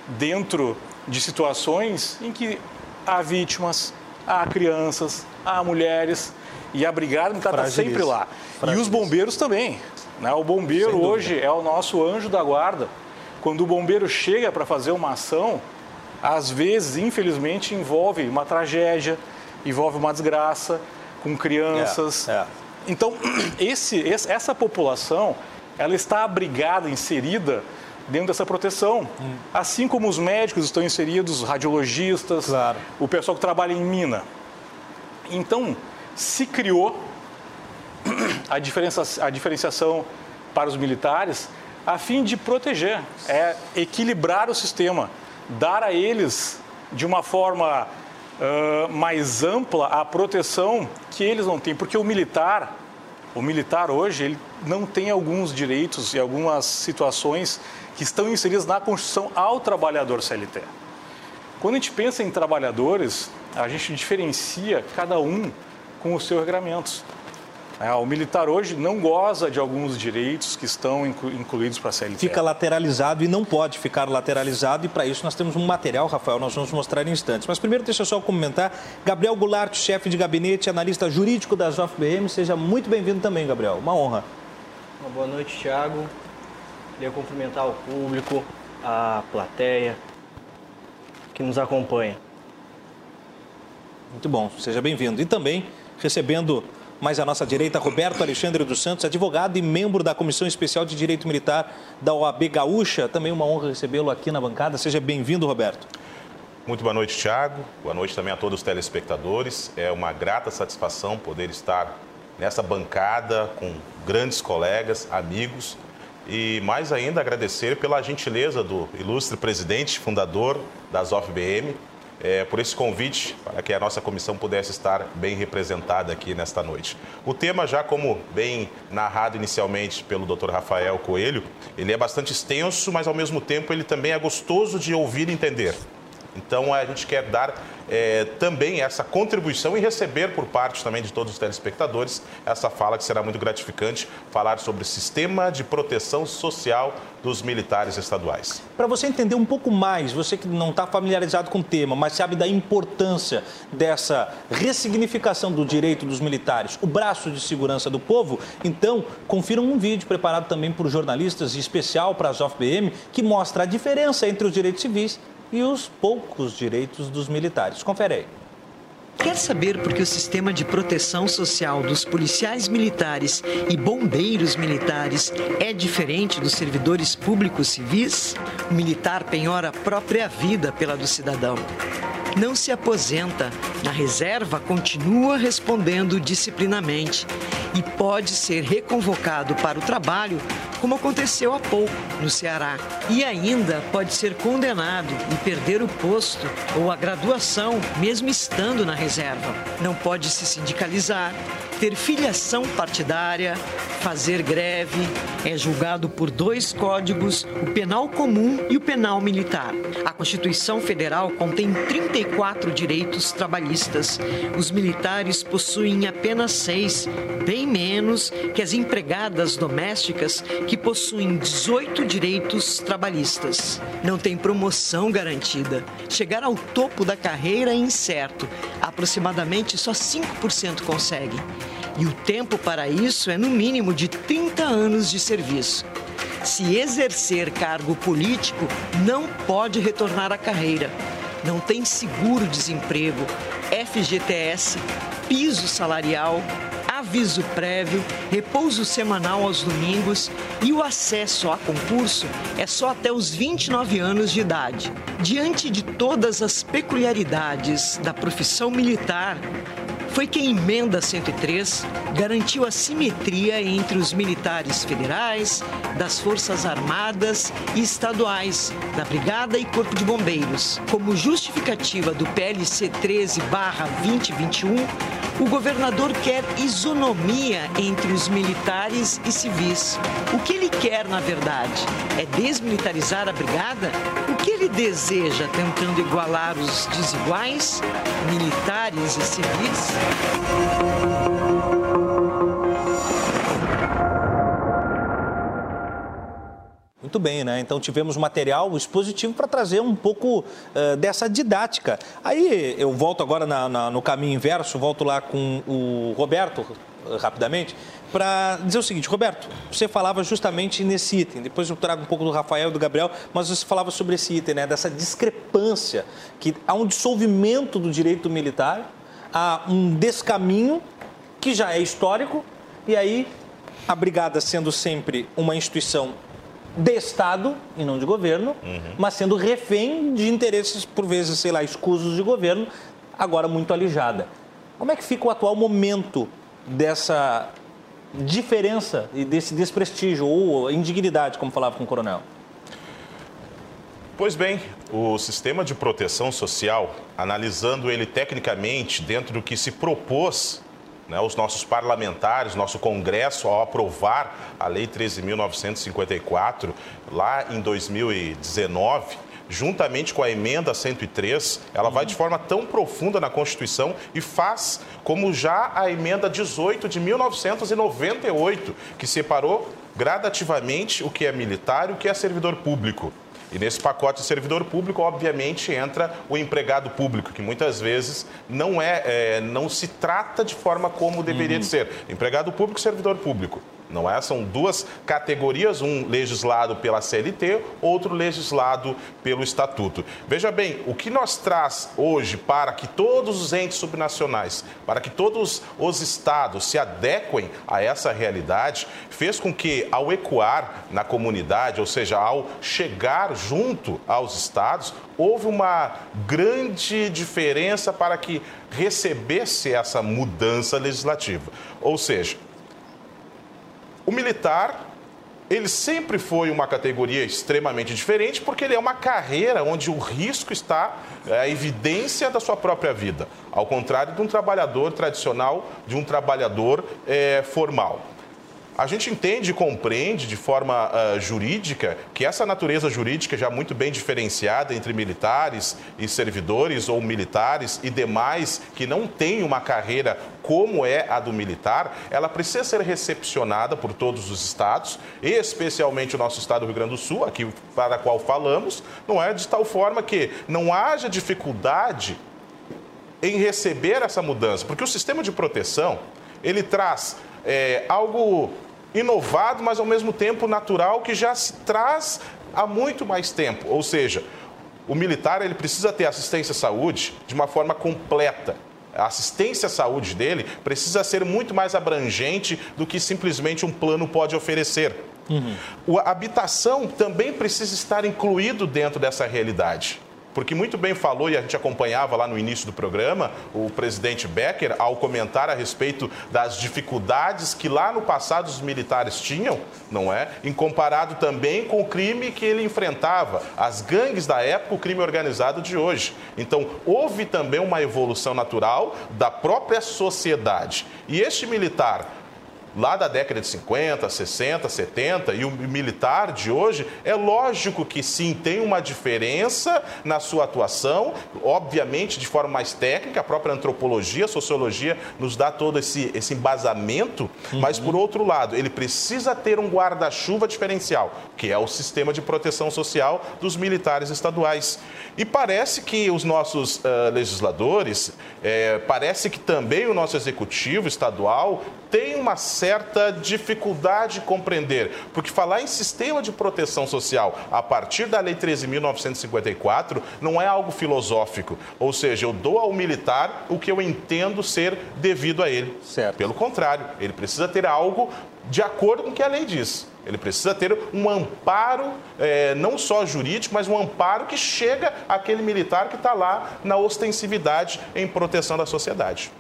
dentro de situações em que há vítimas, há crianças, há mulheres e a brigada está sempre lá. E os bombeiros também. Né? O bombeiro hoje é o nosso anjo da guarda. Quando o bombeiro chega para fazer uma ação, às vezes, infelizmente, envolve uma tragédia, envolve uma desgraça com crianças. É, é. Então, esse, essa população, ela está abrigada, inserida dentro dessa proteção. Hum. Assim como os médicos estão inseridos, os radiologistas, claro. o pessoal que trabalha em mina. Então, se criou a, diferença, a diferenciação para os militares a fim de proteger, é equilibrar o sistema, dar a eles de uma forma uh, mais ampla a proteção que eles não têm, porque o militar, o militar hoje, ele não tem alguns direitos e algumas situações que estão inseridas na Constituição ao trabalhador CLT. Quando a gente pensa em trabalhadores, a gente diferencia cada um com os seus regramentos. É, o militar hoje não goza de alguns direitos que estão inclu incluídos para a CLT. Fica lateralizado e não pode ficar lateralizado, e para isso nós temos um material, Rafael, nós vamos mostrar em instantes. Mas primeiro, deixa eu só comentar. Gabriel Goulart, chefe de gabinete, analista jurídico da JFBM, seja muito bem-vindo também, Gabriel. Uma honra. Uma boa noite, Thiago. Queria cumprimentar o público, a plateia que nos acompanha. Muito bom, seja bem-vindo. E também recebendo mais à nossa direita, Roberto Alexandre dos Santos, advogado e membro da Comissão Especial de Direito Militar da OAB Gaúcha. Também uma honra recebê-lo aqui na bancada. Seja bem-vindo, Roberto. Muito boa noite, Tiago. Boa noite também a todos os telespectadores. É uma grata satisfação poder estar nessa bancada com grandes colegas, amigos e mais ainda agradecer pela gentileza do ilustre presidente, fundador da ZOFBM, é, por esse convite para que a nossa comissão pudesse estar bem representada aqui nesta noite. O tema, já como bem narrado inicialmente pelo Dr. Rafael Coelho, ele é bastante extenso, mas ao mesmo tempo ele também é gostoso de ouvir e entender. Então a gente quer dar é, também essa contribuição e receber por parte também de todos os telespectadores essa fala que será muito gratificante, falar sobre o sistema de proteção social dos militares estaduais. Para você entender um pouco mais, você que não está familiarizado com o tema, mas sabe da importância dessa ressignificação do direito dos militares, o braço de segurança do povo, então confiram um vídeo preparado também por jornalistas especial para a ZOFBM que mostra a diferença entre os direitos civis e os poucos direitos dos militares. Confere aí. Quer saber por que o sistema de proteção social dos policiais militares e bombeiros militares é diferente dos servidores públicos civis? O militar penhora a própria vida pela do cidadão. Não se aposenta, na reserva continua respondendo disciplinamente e pode ser reconvocado para o trabalho como aconteceu há pouco no Ceará. E ainda pode ser condenado e perder o posto ou a graduação, mesmo estando na reserva. Não pode se sindicalizar, ter filiação partidária, fazer greve, é julgado por dois códigos, o penal comum e o penal militar. A Constituição Federal contém 34 direitos trabalhistas. Os militares possuem apenas seis, bem menos que as empregadas domésticas, que possuem 18 direitos trabalhistas. Não tem promoção garantida. Chegar ao topo da carreira é incerto. Aproximadamente só 5% conseguem. E o tempo para isso é no mínimo de 30 anos de serviço. Se exercer cargo político, não pode retornar à carreira. Não tem seguro-desemprego, FGTS, piso salarial, aviso prévio, repouso semanal aos domingos e o acesso a concurso é só até os 29 anos de idade. Diante de todas as peculiaridades da profissão militar, foi que a emenda 103 garantiu a simetria entre os militares federais, das Forças Armadas e estaduais, da Brigada e Corpo de Bombeiros. Como justificativa do PLC 13/2021, o governador quer isonomia entre os militares e civis. O que ele quer, na verdade, é desmilitarizar a brigada? O que ele deseja tentando igualar os desiguais, militares e civis? Muito bem, né? Então tivemos material expositivo para trazer um pouco uh, dessa didática. Aí eu volto agora na, na, no caminho inverso, volto lá com o Roberto rapidamente, para dizer o seguinte, Roberto, você falava justamente nesse item, depois eu trago um pouco do Rafael e do Gabriel, mas você falava sobre esse item, né? Dessa discrepância, que há um dissolvimento do direito militar, há um descaminho que já é histórico, e aí a brigada sendo sempre uma instituição de Estado e não de governo, uhum. mas sendo refém de interesses, por vezes, sei lá, escusos de governo, agora muito alijada. Como é que fica o atual momento dessa diferença e desse desprestígio ou indignidade, como falava com o coronel? Pois bem, o sistema de proteção social, analisando ele tecnicamente dentro do que se propôs né, os nossos parlamentares, nosso Congresso, ao aprovar a Lei 13.954, lá em 2019, juntamente com a emenda 103, ela vai de forma tão profunda na Constituição e faz como já a emenda 18 de 1998, que separou gradativamente o que é militar e o que é servidor público. E nesse pacote de servidor público, obviamente, entra o empregado público, que muitas vezes não é, é não se trata de forma como deveria uhum. de ser. Empregado público, servidor público. Não é? São duas categorias, um legislado pela CLT, outro legislado pelo Estatuto. Veja bem, o que nós traz hoje para que todos os entes subnacionais, para que todos os estados se adequem a essa realidade, fez com que, ao ecoar na comunidade, ou seja, ao chegar junto aos estados, houve uma grande diferença para que recebesse essa mudança legislativa. Ou seja, o militar, ele sempre foi uma categoria extremamente diferente porque ele é uma carreira onde o risco está é, a evidência da sua própria vida, ao contrário de um trabalhador tradicional, de um trabalhador é, formal. A gente entende e compreende de forma uh, jurídica que essa natureza jurídica já muito bem diferenciada entre militares e servidores ou militares e demais que não têm uma carreira como é a do militar, ela precisa ser recepcionada por todos os estados, especialmente o nosso estado do Rio Grande do Sul, aqui para qual falamos, não é? De tal forma que não haja dificuldade em receber essa mudança, porque o sistema de proteção ele traz é, algo inovado, mas ao mesmo tempo natural, que já se traz há muito mais tempo. Ou seja, o militar ele precisa ter assistência à saúde de uma forma completa. A assistência à saúde dele precisa ser muito mais abrangente do que simplesmente um plano pode oferecer. Uhum. A habitação também precisa estar incluído dentro dessa realidade. Porque muito bem falou, e a gente acompanhava lá no início do programa, o presidente Becker, ao comentar a respeito das dificuldades que lá no passado os militares tinham, não é? Em comparado também com o crime que ele enfrentava, as gangues da época, o crime organizado de hoje. Então, houve também uma evolução natural da própria sociedade. E este militar, lá da década de 50, 60, 70 e o militar de hoje, é lógico que sim, tem uma diferença na sua atuação, obviamente de forma mais técnica, a própria antropologia, a sociologia nos dá todo esse, esse embasamento, uhum. mas por outro lado, ele precisa ter um guarda-chuva diferencial, que é o sistema de proteção social dos militares estaduais. E parece que os nossos uh, legisladores, é, parece que também o nosso executivo estadual tem uma certa dificuldade de compreender, porque falar em sistema de proteção social a partir da Lei 13.954 não é algo filosófico, ou seja, eu dou ao militar o que eu entendo ser devido a ele. Certo. Pelo contrário, ele precisa ter algo de acordo com o que a lei diz. Ele precisa ter um amparo, é, não só jurídico, mas um amparo que chega àquele militar que está lá na ostensividade em proteção da sociedade.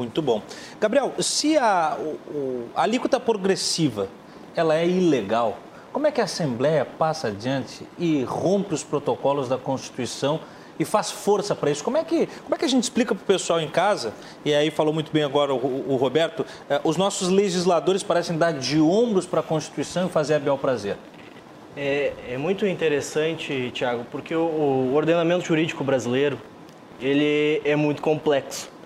Muito bom. Gabriel, se a, o, a alíquota progressiva ela é ilegal, como é que a Assembleia passa adiante e rompe os protocolos da Constituição e faz força para isso? Como é, que, como é que a gente explica para o pessoal em casa, e aí falou muito bem agora o, o Roberto, eh, os nossos legisladores parecem dar de ombros para a Constituição e fazer a bel prazer? É, é muito interessante, Tiago, porque o, o ordenamento jurídico brasileiro ele é muito complexo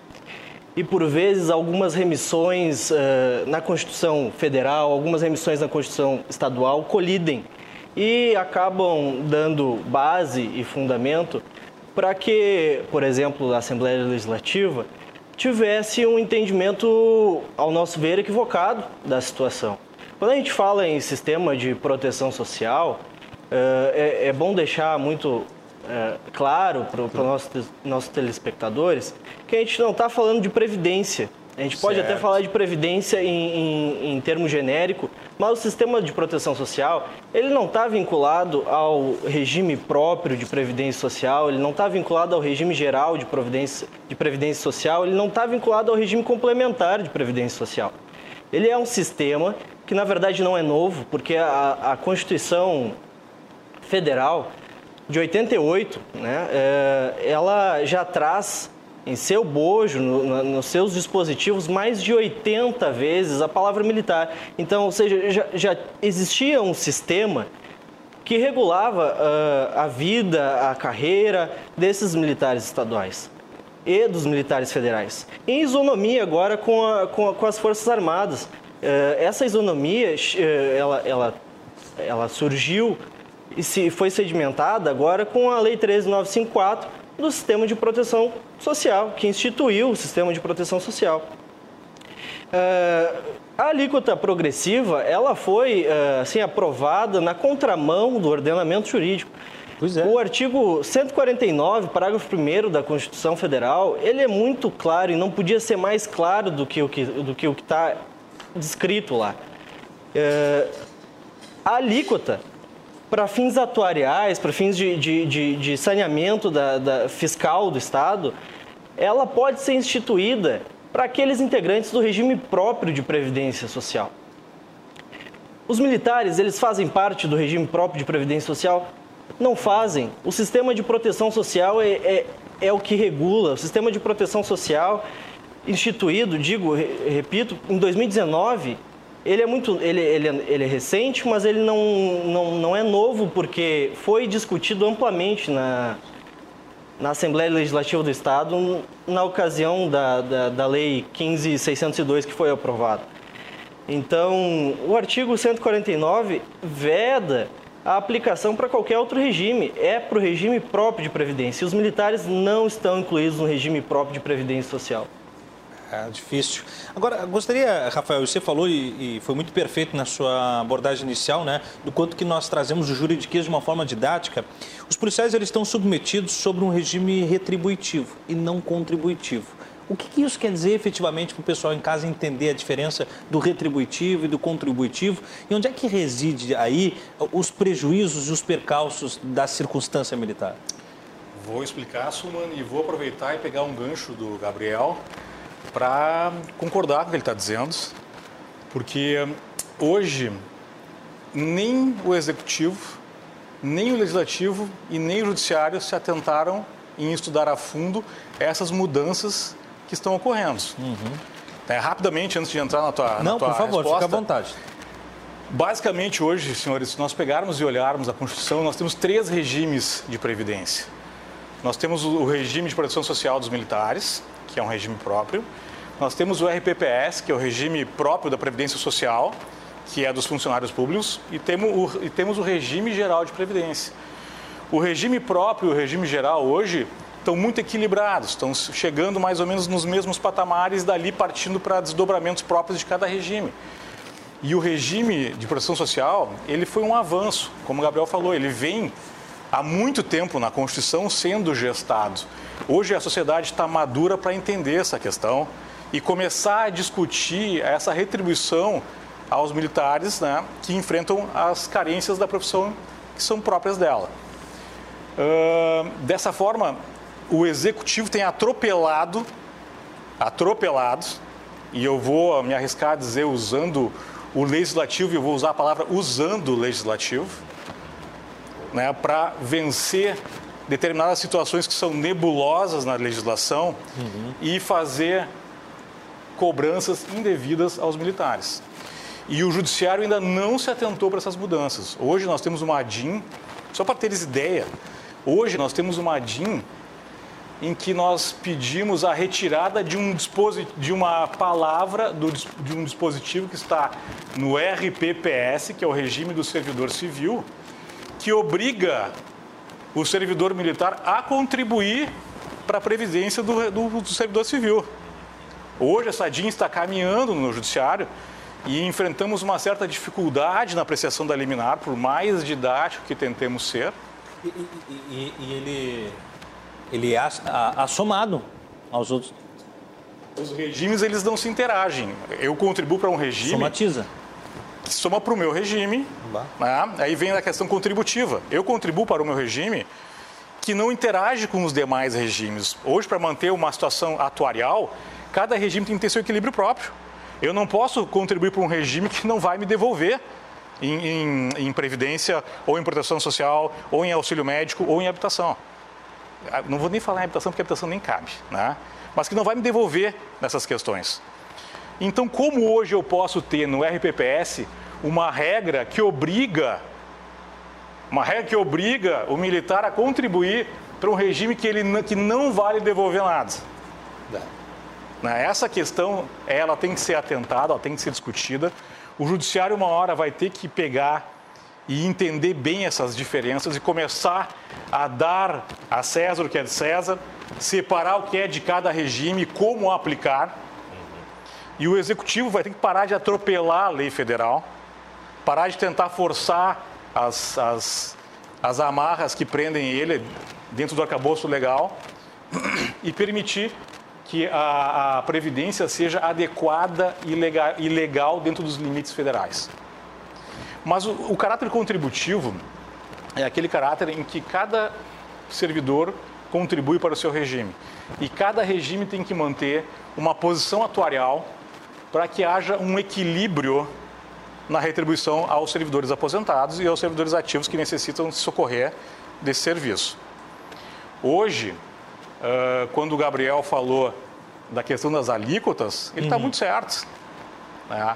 e por vezes algumas remissões uh, na Constituição Federal, algumas remissões na Constituição Estadual colidem e acabam dando base e fundamento para que, por exemplo, a Assembleia Legislativa tivesse um entendimento, ao nosso ver, equivocado da situação. Quando a gente fala em sistema de proteção social, eh, é, é bom deixar muito é, claro para os nossos, nossos telespectadores que a gente não está falando de previdência. A gente pode Certo. até falar de previdência em, em, em termo genérico, mas o sistema de proteção social ele não está vinculado ao regime próprio de previdência social, ele não está vinculado ao regime geral de, providência, de previdência social, ele não está vinculado ao regime complementar de previdência social. Ele é um sistema que na verdade não é novo, porque a, a Constituição Federal de 88, né, é, ela já traz em seu bojo, no- nos seus dispositivos, mais de 80 vezes a palavra militar. Então, ou seja, já, já existia um sistema que regulava ah, a vida, a carreira desses militares estaduais e dos militares federais. Em isonomia agora com, a- com, a- com as Forças Armadas. Eh, essa isonomia, eh, ela, ela, ela surgiu e se foi sedimentada agora com a Lei 13954 do Sistema de Proteção Social, que instituiu o Sistema de Proteção Social. Eh, a alíquota progressiva, ela foi eh, assim aprovada na contramão do ordenamento jurídico. O artigo 149, parágrafo 1 da Constituição Federal, ele é muito claro e não podia ser mais claro do que o que do que o que está descrito lá. Eh, a alíquota para fins atuariais, para fins de, de, de, de saneamento da, da fiscal do Estado, ela pode ser instituída para aqueles integrantes do regime próprio de previdência social. Os militares, eles fazem parte do regime próprio de previdência social? Não fazem. O sistema de proteção social é, é, é o que regula. O sistema de proteção social instituído, digo, re- repito, em 2019, ele é muito, ele, ele, é- ele é recente, mas ele não, não, não é novo porque foi discutido amplamente na, na Assembleia Legislativa do Estado na ocasião da, da, da Lei 15602 que foi aprovada. Então, o artigo 149 veda a aplicação para qualquer outro regime, é para o regime próprio de previdência. E os militares não estão incluídos no regime próprio de previdência social. É difícil. Agora, gostaria, Rafael, você falou e, e foi muito perfeito na sua abordagem inicial, né, do quanto que nós trazemos o juridiquês de uma forma didática. Os policiais eles estão submetidos sobre um regime retributivo e não contributivo. O que, que isso quer dizer efetivamente para o pessoal em casa entender a diferença do retributivo e do contributivo e onde é que reside aí os prejuízos e os percalços da circunstância militar? Vou explicar, Suman, e vou aproveitar e pegar um gancho do Gabriel para concordar com o que ele está dizendo, porque hum, hoje nem o executivo, nem o legislativo e nem o judiciário se atentaram em estudar a fundo essas mudanças que estão ocorrendo. É, rapidamente, antes de entrar na tua, na Não, tua por favor, fica à resposta, vontade. Basicamente, hoje, senhores, se nós pegarmos e olharmos a Constituição, nós temos três regimes de previdência. Nós temos o regime de proteção social dos militares, que é um regime próprio. Nós temos o RPPS, que é o regime próprio da Previdência Social, que é dos funcionários públicos. E temos o, e temos o regime geral de previdência. O regime próprio e o regime geral hoje estão muito equilibrados, estão chegando mais ou menos nos mesmos patamares, dali partindo para desdobramentos próprios de cada regime. E o regime de proteção social, ele foi um avanço, como o Gabriel falou, ele vem há muito tempo na Constituição sendo gestado. Hoje a sociedade está madura para entender essa questão e começar a discutir essa retribuição aos militares né, que enfrentam as carências da profissão que são próprias dela. Ah, dessa forma, o executivo tem atropelado, atropelado, e eu vou me arriscar a dizer usando o legislativo, e eu vou usar a palavra usando o legislativo, né, para vencer determinadas situações que são nebulosas na legislação e fazer cobranças indevidas aos militares. E o judiciário ainda não se atentou para essas mudanças. Hoje nós temos uma ADIM, só para teres ideia, hoje nós temos uma ADIM em que nós pedimos a retirada de, um de uma palavra do de um dispositivo que está no RPPS, que é o regime do servidor civil, que obriga o servidor militar a contribuir para a previdência do, do, do servidor civil. Hoje essa DIN está caminhando no judiciário e enfrentamos uma certa dificuldade na apreciação da liminar, por mais didático que tentemos ser. E, e- e ele, ele é assomado aos outros. Os regimes eles não se interagem. Eu contribuo para um regime. Somatiza. Que soma para o meu regime. né? Aí vem a questão contributiva. Eu contribuo para o meu regime que não interage com os demais regimes. Hoje, para manter uma situação atuarial, cada regime tem que ter seu equilíbrio próprio. Eu não posso contribuir para um regime que não vai me devolver em, em- em previdência, ou em proteção social, ou em auxílio médico, ou em habitação. Ah, Não vou nem falar em habitação, porque a habitação nem cabe, né? mas que não vai me devolver nessas questões. Então, como hoje eu posso ter no RPPS uma regra que obriga, uma regra que obriga o militar a contribuir para um regime que ele que não vale devolver nada? Né? Essa questão, ela tem que ser atentada, ela tem que ser discutida. O judiciário uma hora vai ter que pegar e entender bem essas diferenças e começar a dar a César o que é de César, separar o que é de cada regime, como aplicar. E o executivo vai ter que parar de atropelar a lei federal, parar de tentar forçar as, as, as amarras que prendem ele dentro do arcabouço legal e permitir que a, a previdência seja adequada e legal, e legal dentro dos limites federais. Mas o, o caráter contributivo é aquele caráter em que cada servidor contribui para o seu regime. E cada regime tem que manter uma posição atuarial para que haja um equilíbrio na retribuição aos servidores aposentados e aos servidores ativos que necessitam se socorrer desse serviço. Hoje, quando o Gabriel falou da questão das alíquotas, ele está muito certo. né?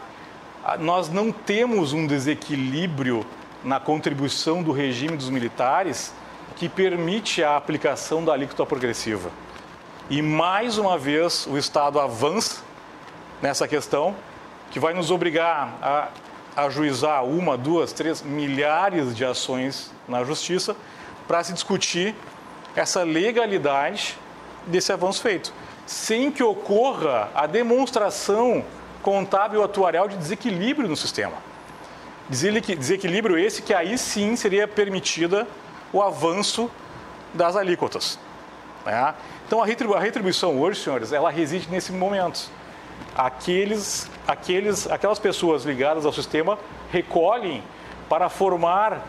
Ah, Nós não temos um desequilíbrio na contribuição do regime dos militares que permite a aplicação da alíquota progressiva. E mais uma vez o Estado avança nessa questão, que vai nos obrigar a ajuizar uma, duas, três milhares de ações na justiça para se discutir essa legalidade desse avanço feito, sem que ocorra a demonstração contábil atuarial de desequilíbrio no sistema. Desequil- Desequilíbrio esse que aí sim seria permitida o avanço das alíquotas. né? Então a retribuição hoje, senhores, ela reside nesse momento. Aqueles, aqueles, aquelas pessoas ligadas ao sistema recolhem para formar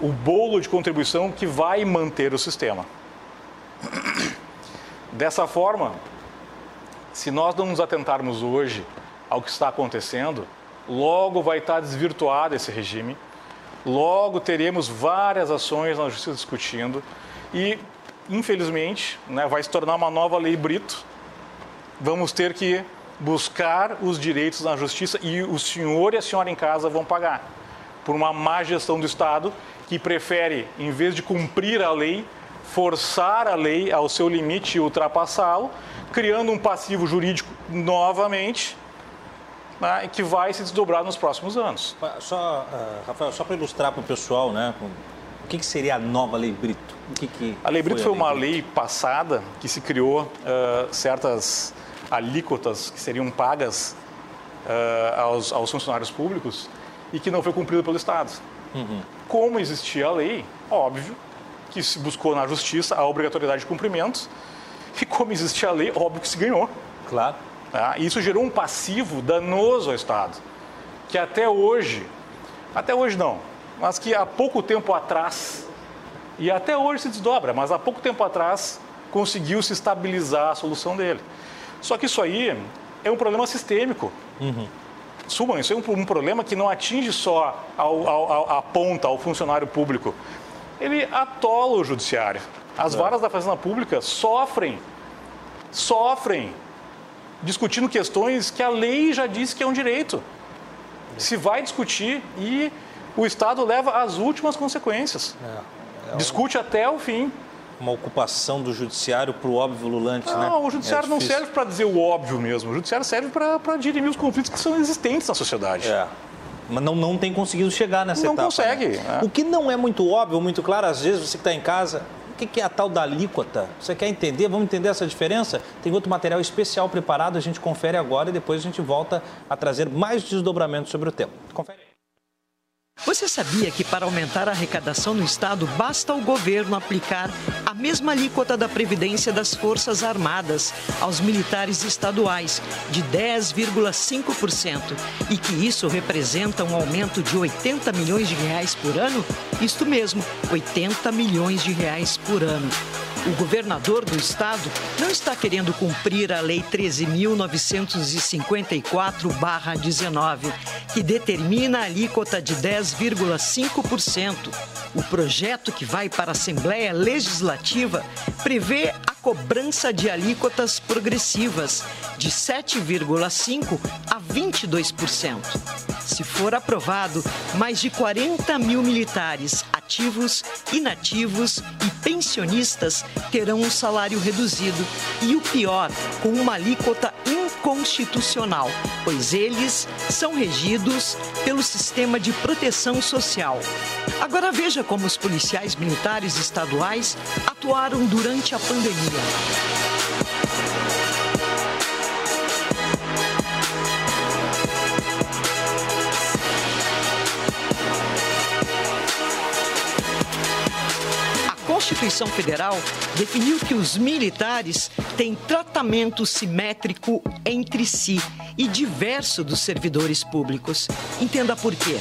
o bolo de contribuição que vai manter o sistema. Dessa forma, se nós não nos atentarmos hoje ao que está acontecendo, logo vai estar desvirtuado esse regime, logo teremos várias ações na justiça discutindo e, infelizmente, né, vai se tornar uma nova lei Brito. Vamos ter que buscar os direitos na justiça e o senhor e a senhora em casa vão pagar por uma má gestão do Estado que prefere, em vez de cumprir a lei, forçar a lei ao seu limite e ultrapassá-lo, criando um passivo jurídico novamente, né, que vai se desdobrar nos próximos anos. Só, ah, Rafael, só para ilustrar para o pessoal, né? O que, que seria a nova Lei Brito? O que que A Lei Brito a foi uma Brito? lei passada que se criou ah, certas alíquotas que seriam pagas ah, aos, aos funcionários públicos e que não foi cumprida pelo Estado. Uhum. Como existia a lei, óbvio que se buscou na justiça a obrigatoriedade de cumprimento e como existia a lei, óbvio que se ganhou. Claro. E isso gerou um passivo danoso ao Estado, que até hoje, até hoje não, mas que há pouco tempo atrás, e até hoje se desdobra, mas há pouco tempo atrás conseguiu se estabilizar a solução dele. Só que isso aí é um problema sistêmico. Suma, isso é um, um problema que não atinge só ao, ao- ao- a ponta, ao funcionário público. Ele atola o judiciário. As varas da Fazenda Pública sofrem, sofrem, discutindo questões que a lei já disse que é um direito. Se vai discutir e o Estado leva as últimas consequências. É um- Discute até o fim. Uma ocupação do judiciário para o óbvio lulante, né? Não, o judiciário É não serve para dizer o óbvio mesmo. O judiciário serve para dirimir os conflitos que são existentes na sociedade. É. Mas não, não tem conseguido chegar nessa Não etapa. consegue, né? é. O que não é muito óbvio, muito claro, às vezes você que está em casa, o que é a tal da alíquota? Você quer entender? Vamos entender essa diferença? Tem outro material especial preparado, a gente confere agora e depois a gente volta a trazer mais desdobramentos sobre o tema. Confere. Você sabia que para aumentar a arrecadação no Estado, basta o governo aplicar a mesma alíquota da Previdência das Forças Armadas aos militares estaduais, de 10,5%, e que isso representa um aumento de 80 milhões de reais por ano? Isto mesmo, 80 milhões de reais por ano. O governador do estado não está querendo cumprir a Lei 13.954-19, que determina a alíquota de 10,5%. O projeto que vai para a Assembleia Legislativa prevê a cobrança de alíquotas progressivas de 7,5% a 22%. Se for aprovado, mais de 40 mil militares ativos, inativos e pensionistas terão um salário reduzido. E o pior, com uma alíquota inconstitucional, pois eles são regidos pelo sistema de proteção social. Agora veja como os policiais militares estaduais atuaram durante a pandemia. A Constituição Federal definiu que os militares têm tratamento simétrico entre si e diverso dos servidores públicos. Entenda por quê.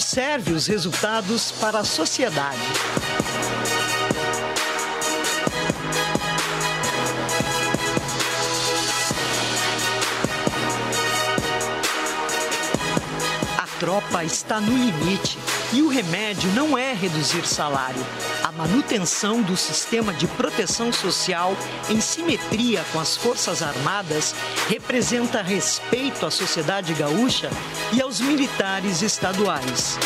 Observe os resultados para a sociedade. A tropa está no limite e o remédio não é reduzir salário. A manutenção do sistema de proteção social em simetria com as Forças Armadas representa respeito à sociedade gaúcha e aos militares estaduais.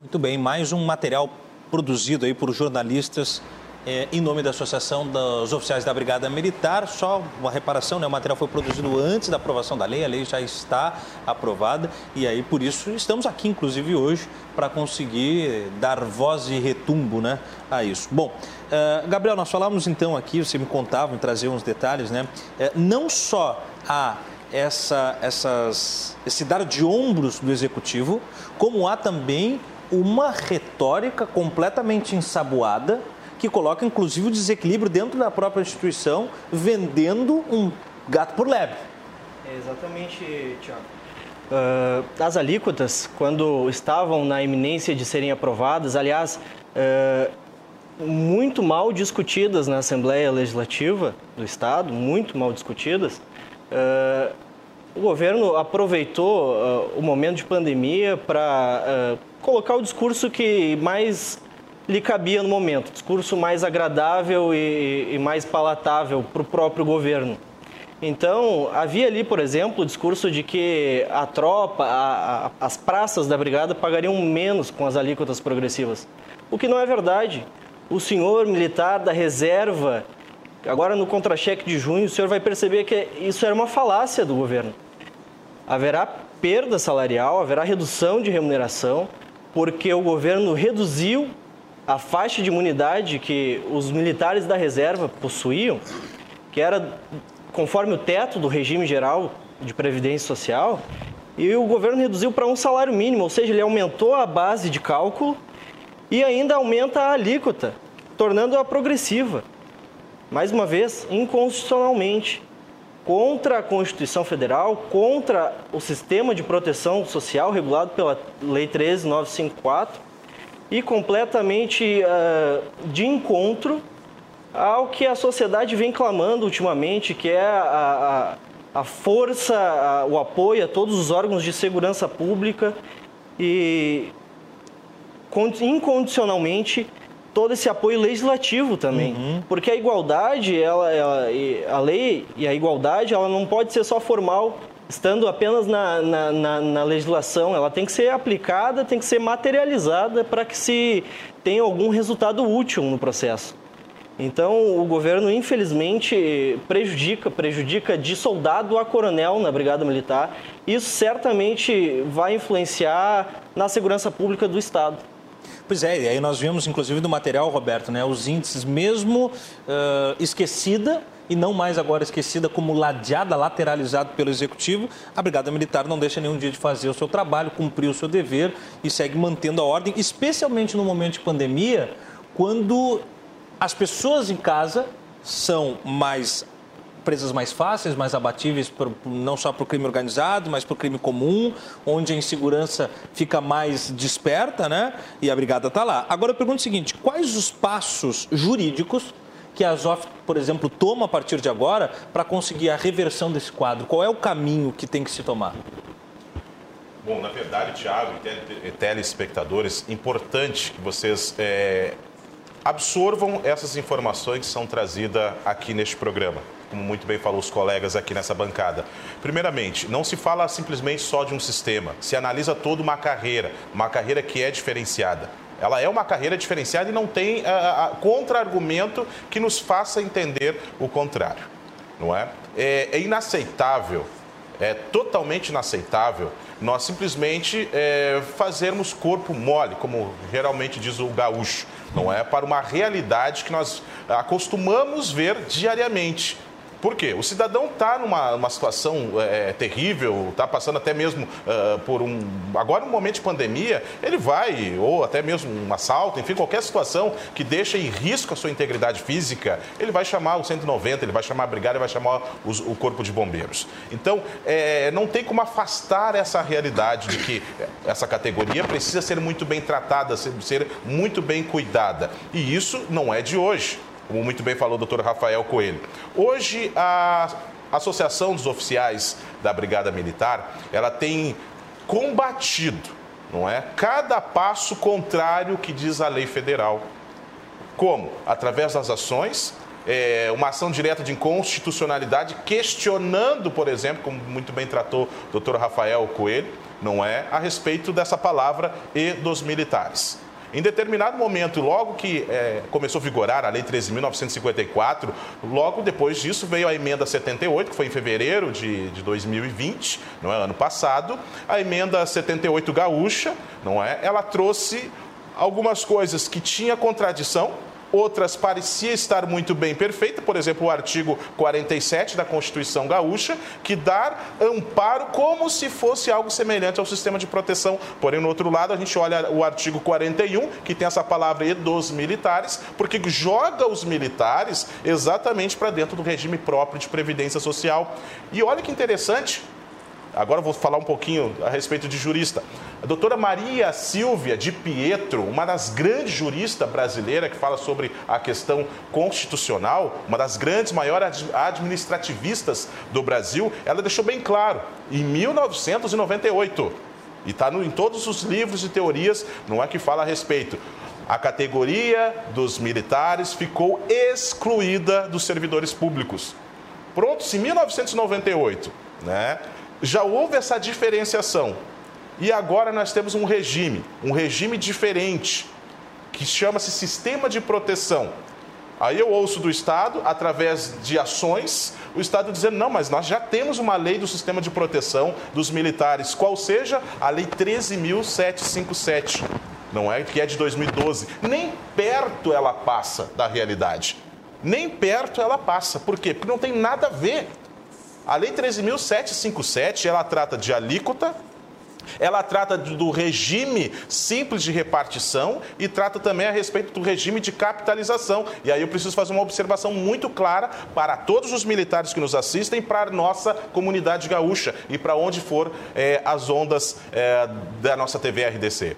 Muito bem, mais um material produzido aí por jornalistas eh, em nome da Associação dos Oficiais da Brigada Militar. Só uma reparação, né? O material foi produzido antes da aprovação da lei, a lei já está aprovada e aí por isso estamos aqui, inclusive hoje, para conseguir dar voz e retumbo, né, a isso. Bom, eh, Gabriel, nós falamos então aqui, você me contava, me trazia uns detalhes, né? Eh, não só a essa, essas, esse dar de ombros do executivo, como há também uma retórica completamente ensaboada que coloca inclusive o desequilíbrio dentro da própria instituição, vendendo um gato por lebre. É exatamente, Tiago. Uh, as alíquotas, quando estavam na iminência de serem aprovadas, aliás, uh, muito mal discutidas na Assembleia Legislativa do Estado, muito mal discutidas, uh, o governo aproveitou o momento de pandemia para colocar o discurso que mais lhe cabia no momento, discurso mais agradável e, e mais palatável para o próprio governo. Então, havia ali, por exemplo, o discurso de que a tropa, a, a, as praças da brigada pagariam menos com as alíquotas progressivas. O que não é verdade. O senhor militar da reserva, agora no contra-cheque de junho, o senhor vai perceber que isso era uma falácia do governo. Haverá perda salarial, haverá redução de remuneração, porque o governo reduziu a faixa de imunidade que os militares da reserva possuíam, que era conforme o teto do regime geral de previdência social, e o governo reduziu para um salário mínimo, ou seja, ele aumentou a base de cálculo e ainda aumenta a alíquota, tornando-a progressiva. Mais uma vez, inconstitucionalmente, contra a Constituição Federal, contra o sistema de proteção social regulado pela Lei 13954 e completamente uh, de encontro ao que a sociedade vem clamando ultimamente, que é a, a, a força, a, o apoio a todos os órgãos de segurança pública e incondicionalmente todo esse apoio legislativo também. Uhum. Porque a igualdade, ela, ela, a lei e a igualdade, ela não pode ser só formal, estando apenas na, na, na, na legislação. Ela tem que ser aplicada, tem que ser materializada para que se tenha algum resultado útil no processo. Então, o governo, infelizmente, prejudica, prejudica de soldado a coronel na Brigada Militar. Isso certamente vai influenciar na segurança pública do Estado. Pois é, e aí nós vimos, inclusive, do material, Roberto, né, os índices, mesmo uh, esquecida e não mais agora esquecida como ladeada, lateralizada pelo Executivo, a Brigada Militar não deixa nenhum dia de fazer o seu trabalho, cumprir o seu dever e segue mantendo a ordem, especialmente no momento de pandemia, quando as pessoas em casa são mais presas mais fáceis, mais abatíveis, por, não só para o crime organizado, mas para o crime comum, onde a insegurança fica mais desperta, né? E a brigada está lá. Agora eu pergunto o seguinte: quais os passos jurídicos que a Azof, por exemplo, toma a partir de agora para conseguir a reversão desse quadro? Qual é o caminho que tem que se tomar? Bom, na verdade, Tiago e telespectadores, importante que vocês é, absorvam essas informações que são trazidas aqui neste programa, como muito bem falou os colegas aqui nessa bancada. Primeiramente, não se fala simplesmente só de um sistema, se analisa toda uma carreira, uma carreira que é diferenciada. Ela é uma carreira diferenciada e não tem uh, contra-argumento que nos faça entender o contrário, não é? É, é inaceitável, é totalmente inaceitável nós simplesmente é, fazermos corpo mole, como geralmente diz o gaúcho não é? Para uma realidade que nós acostumamos ver diariamente. Por quê? O cidadão está numa, situação é, terrível, está passando até mesmo uh, por um. Agora, no momento de pandemia, ele vai, ou até mesmo um assalto, enfim, qualquer situação que deixa em risco a sua integridade física, ele vai chamar o 190, ele vai chamar a brigada, ele vai chamar os, o corpo de bombeiros. Então, é, não tem como afastar essa realidade de que essa categoria precisa ser muito bem tratada, ser, ser muito bem cuidada. E isso não é de hoje como muito bem falou o doutor Rafael Coelho. Hoje, a Associação dos Oficiais da Brigada Militar, ela tem combatido, não é? Cada passo contrário que diz a lei federal. Como? Através das ações, é, uma ação direta de inconstitucionalidade, questionando, por exemplo, como muito bem tratou o doutor Rafael Coelho, não é? A respeito dessa palavra e dos militares. Em determinado momento, logo que é, começou a vigorar a Lei 13.954, logo depois disso veio a emenda 78, que foi em fevereiro de, de 2020, não é? ano passado. A emenda 78 gaúcha, não é? Ela trouxe algumas coisas que tinha contradição, outras parecia estar muito bem perfeita, por exemplo, o artigo 47 da Constituição Gaúcha, que dá amparo como se fosse algo semelhante ao sistema de proteção. Porém, no outro lado, a gente olha o artigo 41, que tem essa palavra e dos militares, porque joga os militares exatamente para dentro do regime próprio de previdência social. E olha que interessante, Agora vou falar um pouquinho a respeito de jurista. A doutora Maria Silvia de Pietro, uma das grandes juristas brasileiras que fala sobre a questão constitucional, uma das grandes, maiores administrativistas do Brasil, ela deixou bem claro, em 1998, e está em todos os livros e teorias, não é que fala a respeito, a categoria dos militares ficou excluída dos servidores públicos. Pronto, se em 1998, né? Já houve essa diferenciação. E agora nós temos um regime, um regime diferente, que chama-se sistema de proteção. Aí eu ouço do Estado, através de ações, o Estado dizendo: não, mas nós já temos uma lei do sistema de proteção dos militares, qual seja a Lei 13.757, não é? Que é de 2012. Nem perto ela passa da realidade. Nem perto ela passa. Por quê? Porque não tem nada a ver a Lei 13.757, ela trata de alíquota, ela trata do regime simples de repartição e trata também a respeito do regime de capitalização. E aí eu preciso fazer uma observação muito clara para todos os militares que nos assistem, para a nossa comunidade gaúcha e para onde for é, as ondas é, da nossa TV RDC.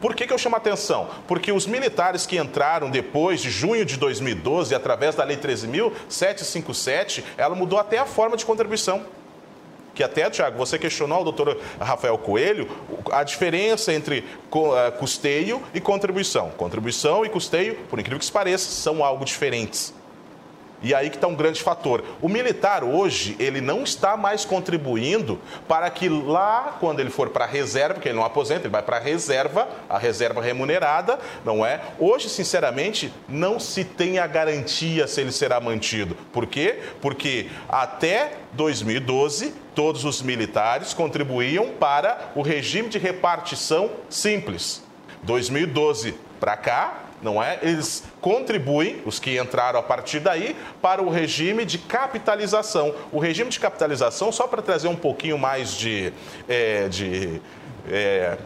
Por que, que eu chamo a atenção? Porque os militares que entraram depois de junho de 2012, através da Lei 13.757, ela mudou até a forma de contribuição que até, Tiago, você questionou o doutor Rafael Coelho a diferença entre eh, custeio e contribuição. Contribuição e custeio, por incrível que pareça, são algo diferentes. E aí que está um grande fator. O militar hoje, ele não está mais contribuindo para que lá, quando ele for para a reserva, porque ele não aposenta, ele vai para a reserva, a reserva remunerada, não é? Hoje, sinceramente, não se tem a garantia se ele será mantido. Por quê? Porque até 2012, todos os militares contribuíam para o regime de repartição simples. 2012 para cá, não é? Eles contribuem, os que entraram a partir daí, para o regime de capitalização. O regime de capitalização, só para trazer um pouquinho mais de. É, de é,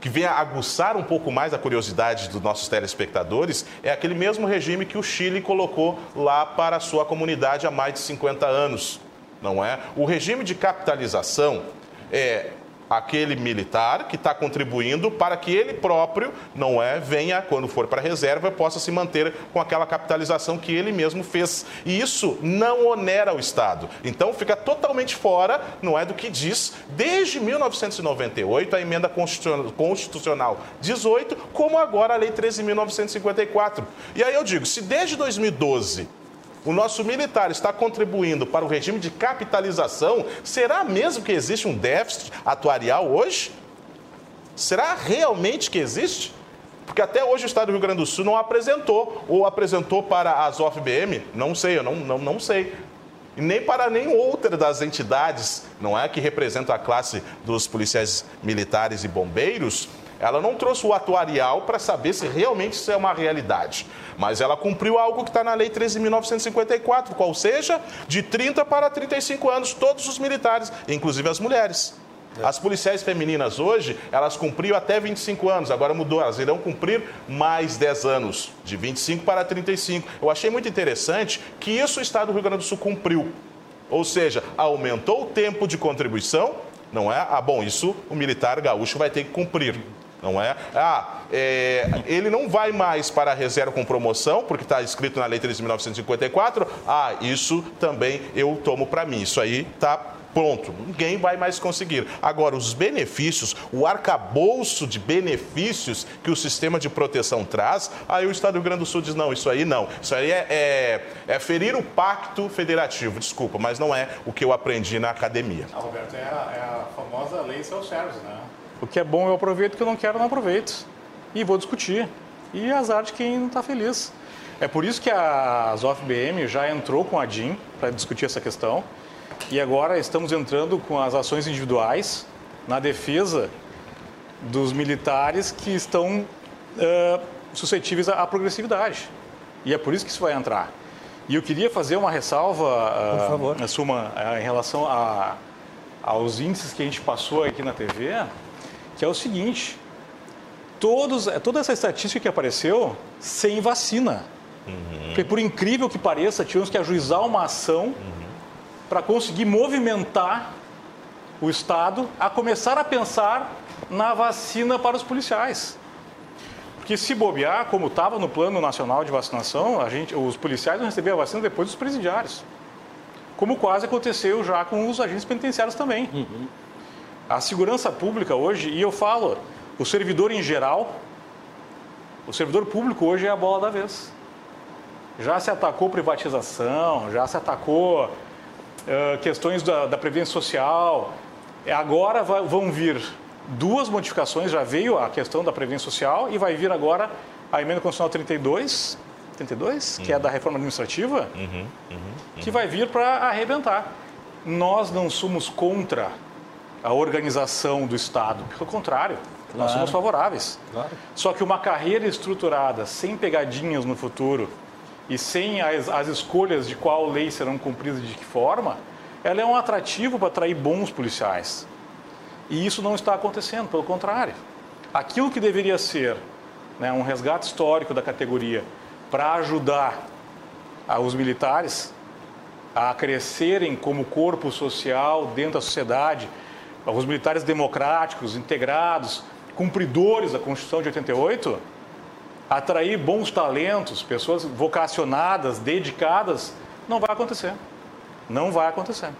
que venha aguçar um pouco mais a curiosidade dos nossos telespectadores, é aquele mesmo regime que o Chile colocou lá para a sua comunidade há mais de 50 anos, não é? O regime de capitalização é aquele militar que está contribuindo para que ele próprio, não é, venha, quando for para a reserva, possa se manter com aquela capitalização que ele mesmo fez. E isso não onera o Estado. Então fica totalmente fora, não é, do que diz desde 1998 a emenda constitucional 18, como agora a lei 13.954. E aí eu digo, se desde 2012 o nosso militar está contribuindo para o regime de capitalização, será mesmo que existe um déficit atuarial hoje? Será realmente que existe? Porque até hoje o Estado do Rio Grande do Sul não apresentou, ou apresentou para as OFBM, não sei, eu não, não, não sei. E nem para nenhuma outra das entidades, não é, que representam a classe dos policiais militares e bombeiros, ela não trouxe o atuarial para saber se realmente isso é uma realidade. Mas ela cumpriu algo que está na Lei 13.954, qual seja, de 30 para 35 anos, todos os militares, inclusive as mulheres. É. As policiais femininas hoje, elas cumpriam até 25 anos, agora mudou, elas irão cumprir mais 10 anos, de 25 para 35. Eu achei muito interessante que isso o Estado do Rio Grande do Sul cumpriu. Ou seja, aumentou o tempo de contribuição, não é? Ah, bom, isso o militar gaúcho vai ter que cumprir não é? Ah, é, ele não vai mais para a reserva com promoção, porque está escrito na Lei 13.954. Ah, isso também eu tomo para mim. Isso aí está pronto, ninguém vai mais conseguir. Agora, os benefícios, o arcabouço de benefícios que o sistema de proteção traz, aí o Estado do Rio Grande do Sul diz: não, isso aí não. Isso aí é, é, é ferir o pacto federativo, desculpa, mas não é o que eu aprendi na academia. Ah, Roberto, é a, é a famosa lei seus servos, né? O que é bom eu aproveito, o que eu não quero eu não aproveito. E vou discutir. E azar de quem não está feliz. É por isso que a ZOF-BM já entrou com a DIN para discutir essa questão. E agora estamos entrando com as ações individuais na defesa dos militares que estão uh, suscetíveis à progressividade. E é por isso que isso vai entrar. E eu queria fazer uma ressalva, uh, Suma, uh, em relação a, aos índices que a gente passou aqui na TV que é o seguinte: todos, é, toda essa estatística que apareceu sem vacina. Uhum. Porque, por incrível que pareça, tínhamos que ajuizar uma ação uhum. para conseguir movimentar o Estado a começar a pensar na vacina para os policiais. Porque se bobear, como estava no Plano Nacional de Vacinação, a gente, os policiais não recebiam a vacina depois dos presidiários. Como quase aconteceu já com os agentes penitenciários também. Uhum. A segurança pública hoje, e eu falo, o servidor em geral, o servidor público hoje é a bola da vez. Já se atacou privatização, já se atacou uh, questões da, da Previdência Social. Agora vai, vão vir duas modificações, já veio a questão da Previdência Social e vai vir agora a Emenda Constitucional 32, 32 uhum. que é da reforma administrativa, uhum, uhum, que vai vir para arrebentar. Nós não somos contra a organização do Estado. Pelo contrário, claro. nós somos favoráveis. Claro. Só que uma carreira estruturada, sem pegadinhas no futuro e sem as, as escolhas de qual lei serão cumpridas e de que forma, ela é um atrativo para atrair bons policiais. E isso não está acontecendo, pelo contrário. Aquilo que deveria ser né, um resgate histórico da categoria para ajudar os militares a crescerem como corpo social dentro da sociedade, os militares democráticos, integrados, cumpridores da Constituição de 88, atrair bons talentos, pessoas vocacionadas, dedicadas, não vai acontecer. Não vai acontecer.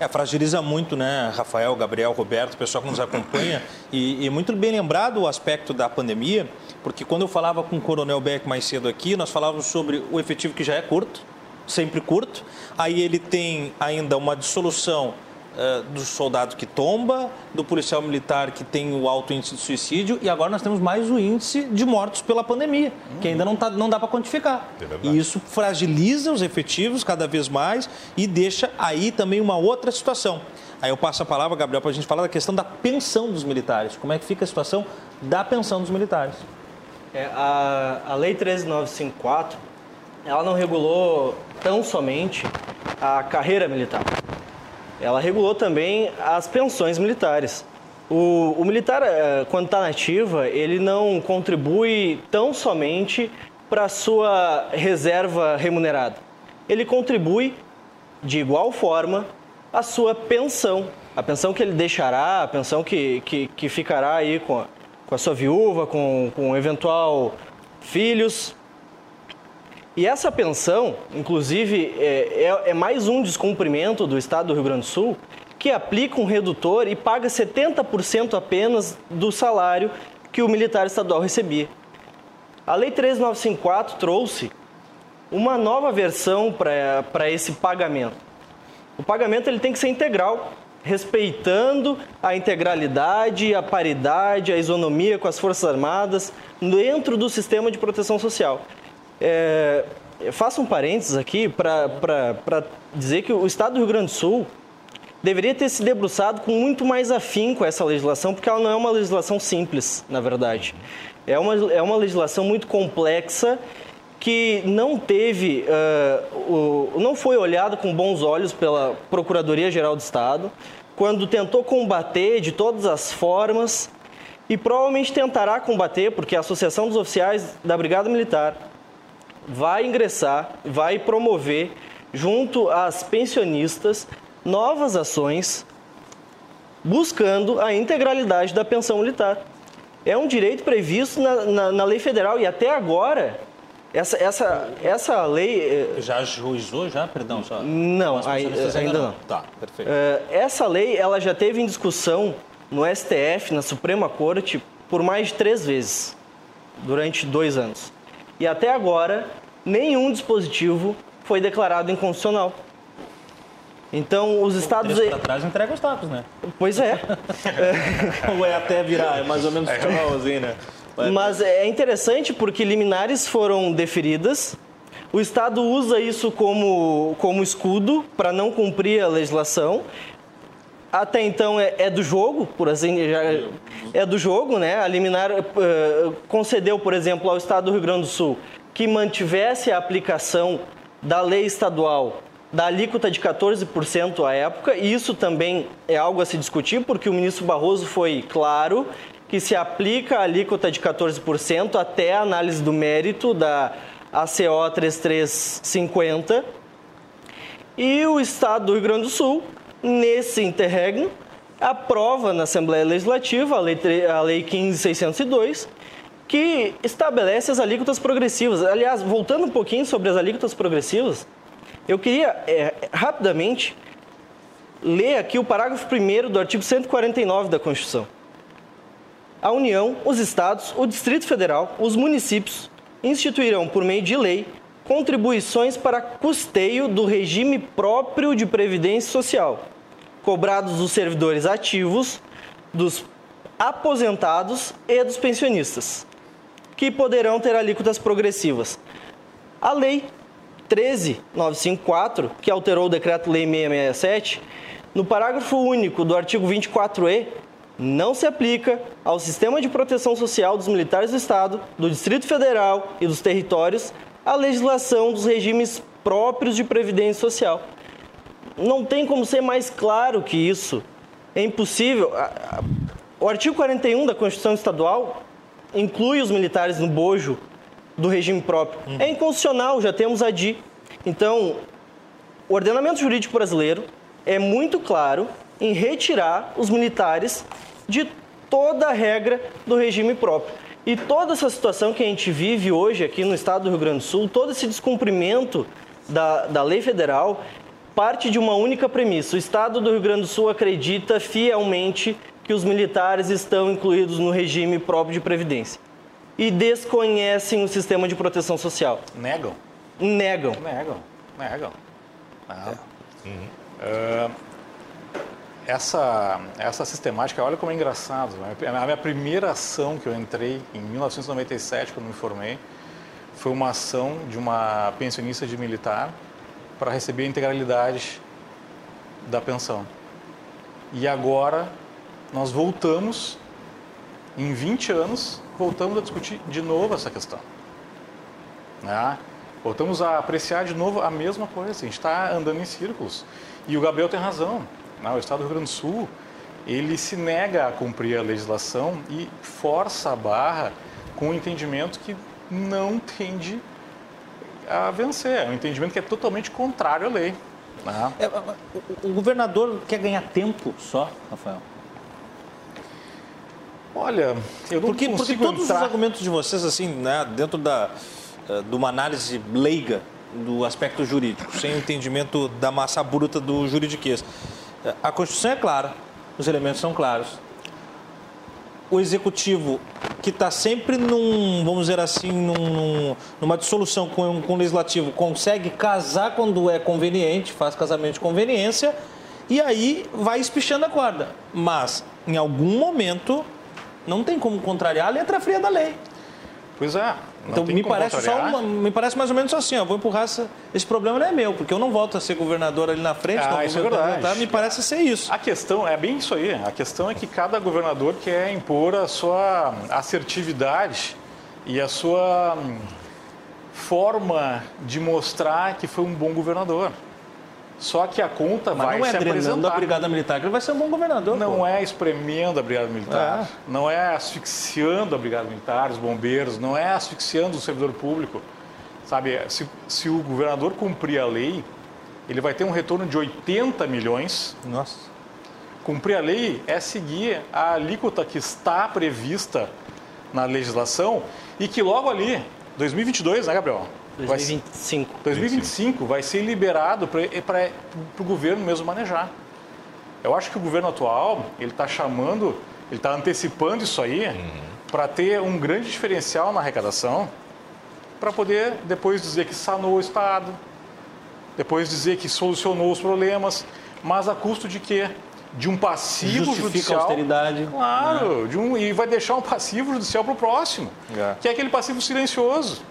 É, fragiliza muito, né, Rafael, Gabriel, Roberto, o pessoal que nos acompanha. E, e, muito bem lembrado o aspecto da pandemia, porque quando eu falava com o Coronel Beck mais cedo aqui, nós falávamos sobre o efetivo que já é curto, sempre curto. Aí ele tem ainda uma dissolução uh, do soldado que tomba, do policial militar que tem o alto índice de suicídio e agora nós temos mais o índice de mortos pela pandemia, uhum. que ainda não, tá, não dá para quantificar. É e isso fragiliza os efetivos cada vez mais e deixa aí também uma outra situação. Aí eu passo a palavra, Gabriel, para a gente falar da questão da pensão dos militares. Como é que fica a situação da pensão dos militares? É, a, a Lei 13954, ela não regulou tão somente a carreira militar ela regulou também as pensões militares. O, o militar, eh, quando está na ativa, ele não contribui tão somente para a sua reserva remunerada. Ele contribui, de igual forma, a sua pensão. A pensão que ele deixará, a pensão que, que, que ficará aí com a, com a sua viúva, com, com eventual filhos, e essa pensão, inclusive, é, é, é, mais um descumprimento do Estado do Rio Grande do Sul, que aplica um redutor e paga 70% apenas do salário que o militar estadual recebia. A Lei 13954 trouxe uma nova versão para esse pagamento. O pagamento ele tem que ser integral, respeitando a integralidade, a paridade, a isonomia com as Forças Armadas dentro do sistema de proteção social. É, faço um parênteses aqui para dizer que o Estado do Rio Grande do Sul deveria ter se debruçado com muito mais afinco essa legislação, porque ela não é uma legislação simples, na verdade. É uma, é uma legislação muito complexa que não teve, uh, o, não foi olhada com bons olhos pela Procuradoria-Geral do Estado, quando tentou combater de todas as formas e provavelmente tentará combater, porque a Associação dos Oficiais da Brigada Militar vai ingressar, vai promover, junto às pensionistas, novas ações buscando a integralidade da pensão militar. É um direito previsto na, na, na lei federal e até agora essa, essa, essa lei. Eh, já juizou, já? Perdão, só. Não, ainda, ainda não. Tá, perfeito. Eh, essa lei ela já teve em discussão no STF, na Suprema Corte, por mais de três vezes, durante dois anos. E até agora, nenhum dispositivo foi declarado inconstitucional. Então, os estados... Para trás entrega os tacos, né? Pois é. Ou é até virar, é mais ou menos assim, né? Mas é interessante porque liminares foram deferidas, o Estado usa isso como, como escudo para não cumprir a legislação. Até então é, é do jogo, por assim já é do jogo, né? A liminar uh, concedeu, por exemplo, ao Estado do Rio Grande do Sul que mantivesse a aplicação da lei estadual da alíquota de 14% à época, e isso também é algo a se discutir, porque o ministro Barroso foi claro que se aplica a alíquota de 14% até a análise do mérito da ACO 3350. E o Estado do Rio Grande do Sul, nesse interregno, aprova na Assembleia Legislativa a Lei, a lei 15602, que estabelece as alíquotas progressivas. Aliás, voltando um pouquinho sobre as alíquotas progressivas, eu queria é, rapidamente ler aqui o parágrafo 1 do artigo 149 da Constituição. A União, os Estados, o Distrito Federal, os municípios instituirão, por meio de lei, contribuições para custeio do regime próprio de previdência social, cobrados dos servidores ativos, dos aposentados e dos pensionistas que poderão ter alíquotas progressivas. A Lei 13954, que alterou o Decreto-Lei 667, no parágrafo único do artigo 24E, não se aplica ao sistema de proteção social dos militares do Estado, do Distrito Federal e dos territórios a legislação dos regimes próprios de previdência social. Não tem como ser mais claro que isso. É impossível. O artigo 41 da Constituição Estadual inclui os militares no bojo do regime próprio. Uhum. É inconstitucional, já temos a DI. Então, o ordenamento jurídico brasileiro é muito claro em retirar os militares de toda a regra do regime próprio. E toda essa situação que a gente vive hoje aqui no estado do Rio Grande do Sul, todo esse descumprimento da, da lei federal, parte de uma única premissa. O Estado do Rio Grande do Sul acredita fielmente que os militares estão incluídos no regime próprio de previdência e desconhecem o sistema de proteção social. Negam? Negam. Negam, negam. Ah. Ah, essa, essa sistemática, olha como é engraçado. né? A minha primeira ação que eu entrei em 1997, quando me formei, foi uma ação de uma pensionista de militar para receber a integralidade da pensão. E agora nós voltamos, em 20 anos, voltamos a discutir de novo essa questão. Né? Voltamos a apreciar de novo a mesma coisa. A gente está andando em círculos. E o Gabriel tem razão. Né? O Estado do Rio Grande do Sul ele se nega a cumprir a legislação e força a barra com um entendimento que não tende a vencer. É um entendimento que é totalmente contrário à lei. Né? É, o, o governador quer ganhar tempo só, Rafael? Olha, eu não porque, porque todos entrar... os argumentos de vocês, assim, né, dentro da, eh, de uma análise leiga do aspecto jurídico, sem o entendimento da massa bruta do juridiquês. A Constituição é clara, os elementos são claros. O Executivo, que está sempre num, vamos dizer assim, num- numa dissolução com, com o Legislativo, consegue casar quando é conveniente, faz casamento de conveniência, e aí vai espichando a corda. Mas, em algum momento, não tem como contrariar a letra fria da lei. Pois é. Não Então me parece, só uma- me parece mais ou menos assim, ó, vou empurrar essa, esse problema não é meu, porque eu não volto a ser governador ali na frente, não Ah, vou isso é verdade. me parece ser isso. A questão é bem isso aí. A questão é que cada governador quer impor a sua assertividade e a sua hum, forma de mostrar que foi um bom governador. Só que a conta Mas vai não é se apresentar. a Brigada Militar, que ele vai ser um bom governador. Não pô. é espremendo a Brigada Militar, não é asfixiando a Brigada Militar, os bombeiros, não é asfixiando o servidor público. Sabe, se, se o governador cumprir a lei, ele vai ter um retorno de 80 milhões. Nossa. Cumprir a lei é seguir a alíquota que está prevista na legislação e que logo ali, 2022, né, Gabriel? Vai ser- 2025. 2025 vai ser liberado para o governo mesmo manejar. Eu acho que o governo atual ele está chamando, ele está antecipando isso aí para ter um grande diferencial na arrecadação, para poder depois dizer que sanou o Estado, depois dizer que solucionou os problemas, mas a custo de quê? De um passivo Justifica a judicial. austeridade. Claro, de um, e vai deixar um passivo judicial para o próximo, É. que é aquele passivo silencioso.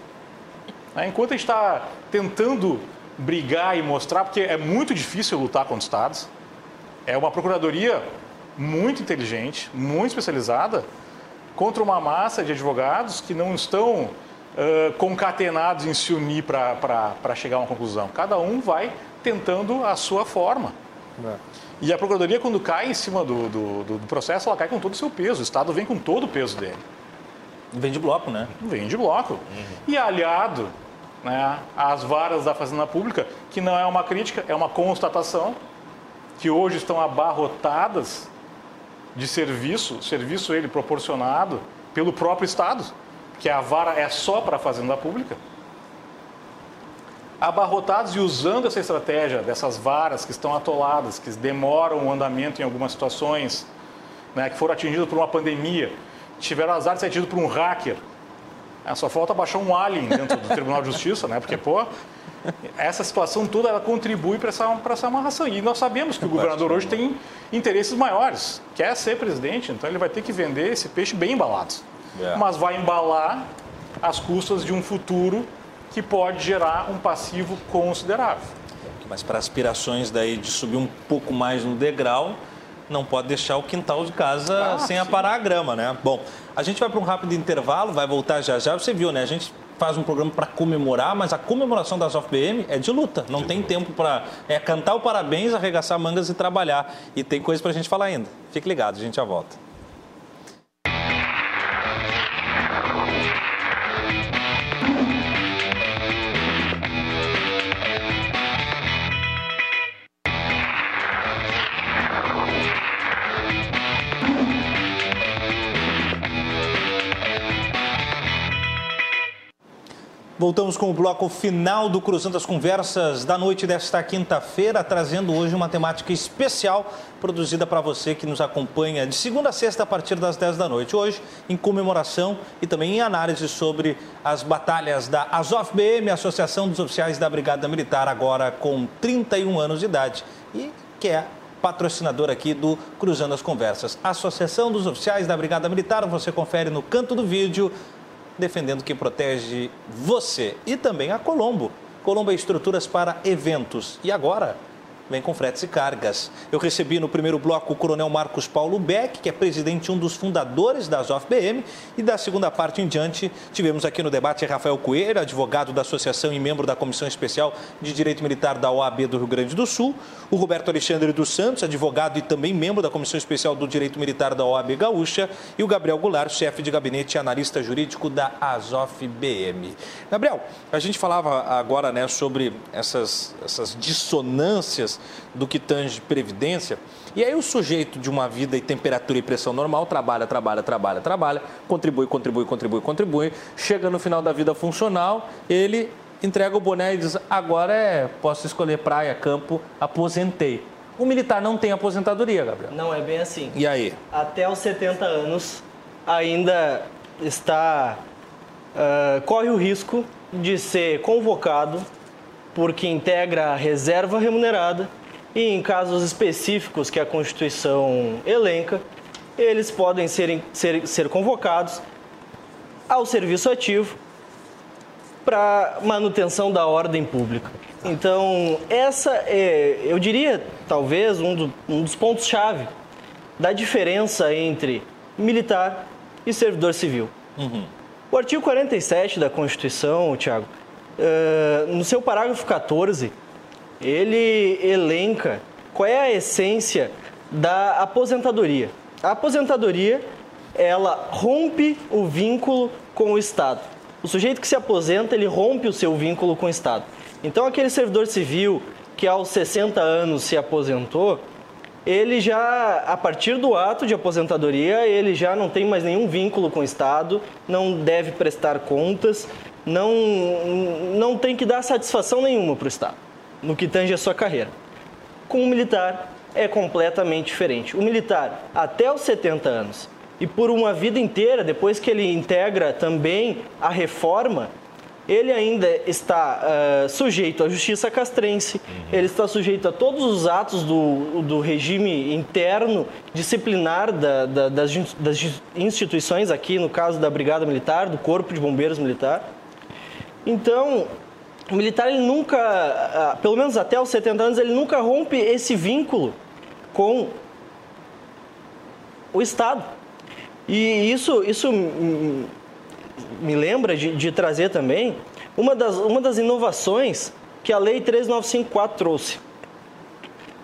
Né? Enquanto a gente está tentando brigar e mostrar, porque é muito difícil lutar contra os estados, é uma procuradoria muito inteligente, muito especializada, contra uma massa de advogados que não estão ãh, concatenados em se unir para chegar a uma conclusão. Cada um vai tentando a sua forma. E a procuradoria, quando cai em cima do, do, do- do processo, ela cai com todo o seu peso. O Estado vem com todo o peso dele. Vem de bloco, né? Vem de bloco. E aliado né, varas da Fazenda Pública, que não é uma crítica, é uma constatação, que hoje estão abarrotadas de serviço, serviço ele proporcionado pelo próprio Estado, que a vara é só para a Fazenda Pública. Abarrotados e usando essa estratégia dessas varas que estão atoladas, que demoram o andamento em algumas situações, né, que foram atingidas por uma pandemia, tiveram azar de ser atingidos por um hacker. É, só falta baixar um alien dentro do Tribunal de Justiça, né? Porque, pô, essa situação toda ela contribui para essa, pra essa amarração. E nós sabemos que o governador hoje tem interesses maiores, quer ser presidente, então ele vai ter que vender esse peixe bem embalado. É. Mas vai embalar às custas de um futuro que pode gerar um passivo considerável. Mas para aspirações daí de subir um pouco mais no degrau, não pode deixar o quintal de casa Ah, sem sim. aparar a grama, né? Bom, a gente vai para um rápido intervalo, vai voltar já já. Você viu, né? A gente faz um programa para comemorar, mas a comemoração das OFPM é de luta. Não tem tempo para é cantar o parabéns, arregaçar mangas e trabalhar. E tem coisa para a gente falar ainda. Fique ligado, a gente já volta. Voltamos com o bloco final do Cruzando as Conversas da noite desta quinta-feira, trazendo hoje uma temática especial produzida para você que nos acompanha de segunda a sexta a partir das 10 da noite. Hoje, em comemoração e também em análise sobre as batalhas da Azov BM, Associação dos Oficiais da Brigada Militar, agora com 31 anos de idade e que é patrocinador aqui do Cruzando as Conversas. Associação dos Oficiais da Brigada Militar, você confere no canto do vídeo defendendo quem protege você. E também a Colombo. Colombo é estruturas para eventos. E agora, vem com fretes e cargas. Eu recebi no primeiro bloco o coronel Marcos Paulo Beck, que é presidente um dos fundadores da ZOF-BM, e da segunda parte em diante tivemos aqui no debate Rafael Coelho, advogado da associação e membro da Comissão Especial de Direito Militar da OAB do Rio Grande do Sul, o Roberto Alexandre dos Santos, advogado e também membro da Comissão Especial do Direito Militar da OAB Gaúcha, e o Gabriel Goulart, chefe de gabinete e analista jurídico da AZOF-BM. Gabriel, a gente falava agora né, sobre essas, essas dissonâncias do que tange previdência. E aí o sujeito de uma vida e temperatura e pressão normal trabalha, trabalha, trabalha, trabalha, contribui, contribui, contribui, contribui, chega no final da vida funcional, ele entrega o boné e diz: agora é, posso escolher praia, campo, aposentei. O militar não tem aposentadoria, Gabriel. Não é bem assim. E aí? Até os 70 anos ainda está uh, corre o risco de ser convocado porque integra a reserva remunerada e em casos específicos que a Constituição elenca, eles podem ser, ser, ser convocados ao serviço ativo para manutenção da ordem pública. Então, essa é, eu diria, talvez, um, do, um dos pontos-chave da diferença entre militar e servidor civil. Uhum. O artigo 47 da Constituição, Tiago, uh, no seu parágrafo 14, ele elenca qual é a essência da aposentadoria. A aposentadoria, ela rompe o vínculo com o Estado. O sujeito que se aposenta, ele rompe o seu vínculo com o Estado. Então, aquele servidor civil que aos 60 anos se aposentou, ele já, a partir do ato de aposentadoria, ele já não tem mais nenhum vínculo com o Estado, não deve prestar contas, não, não tem que dar satisfação nenhuma para o Estado, no que tange a sua carreira. Com o militar, é completamente diferente. O militar, até os 70 anos, e por uma vida inteira, depois que ele integra também a reforma, ele ainda está uh, sujeito à justiça castrense, uhum. ele está sujeito a todos os atos do, do regime interno disciplinar da, da, das, das instituições, aqui no caso da Brigada Militar, do Corpo de Bombeiros Militar. Então, o militar, ele nunca, ah, pelo menos até os 70 anos, ele nunca rompe esse vínculo com o Estado. E isso, isso me lembra de, de trazer também uma das, uma das inovações que a Lei 13954 trouxe.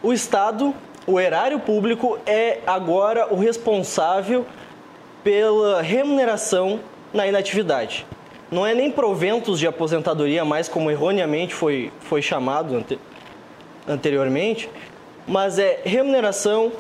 O Estado, o erário público, é agora o responsável pela remuneração na inatividade. Não é nem proventos de aposentadoria, mais como erroneamente foi, foi chamado ante, anteriormente, mas é remuneração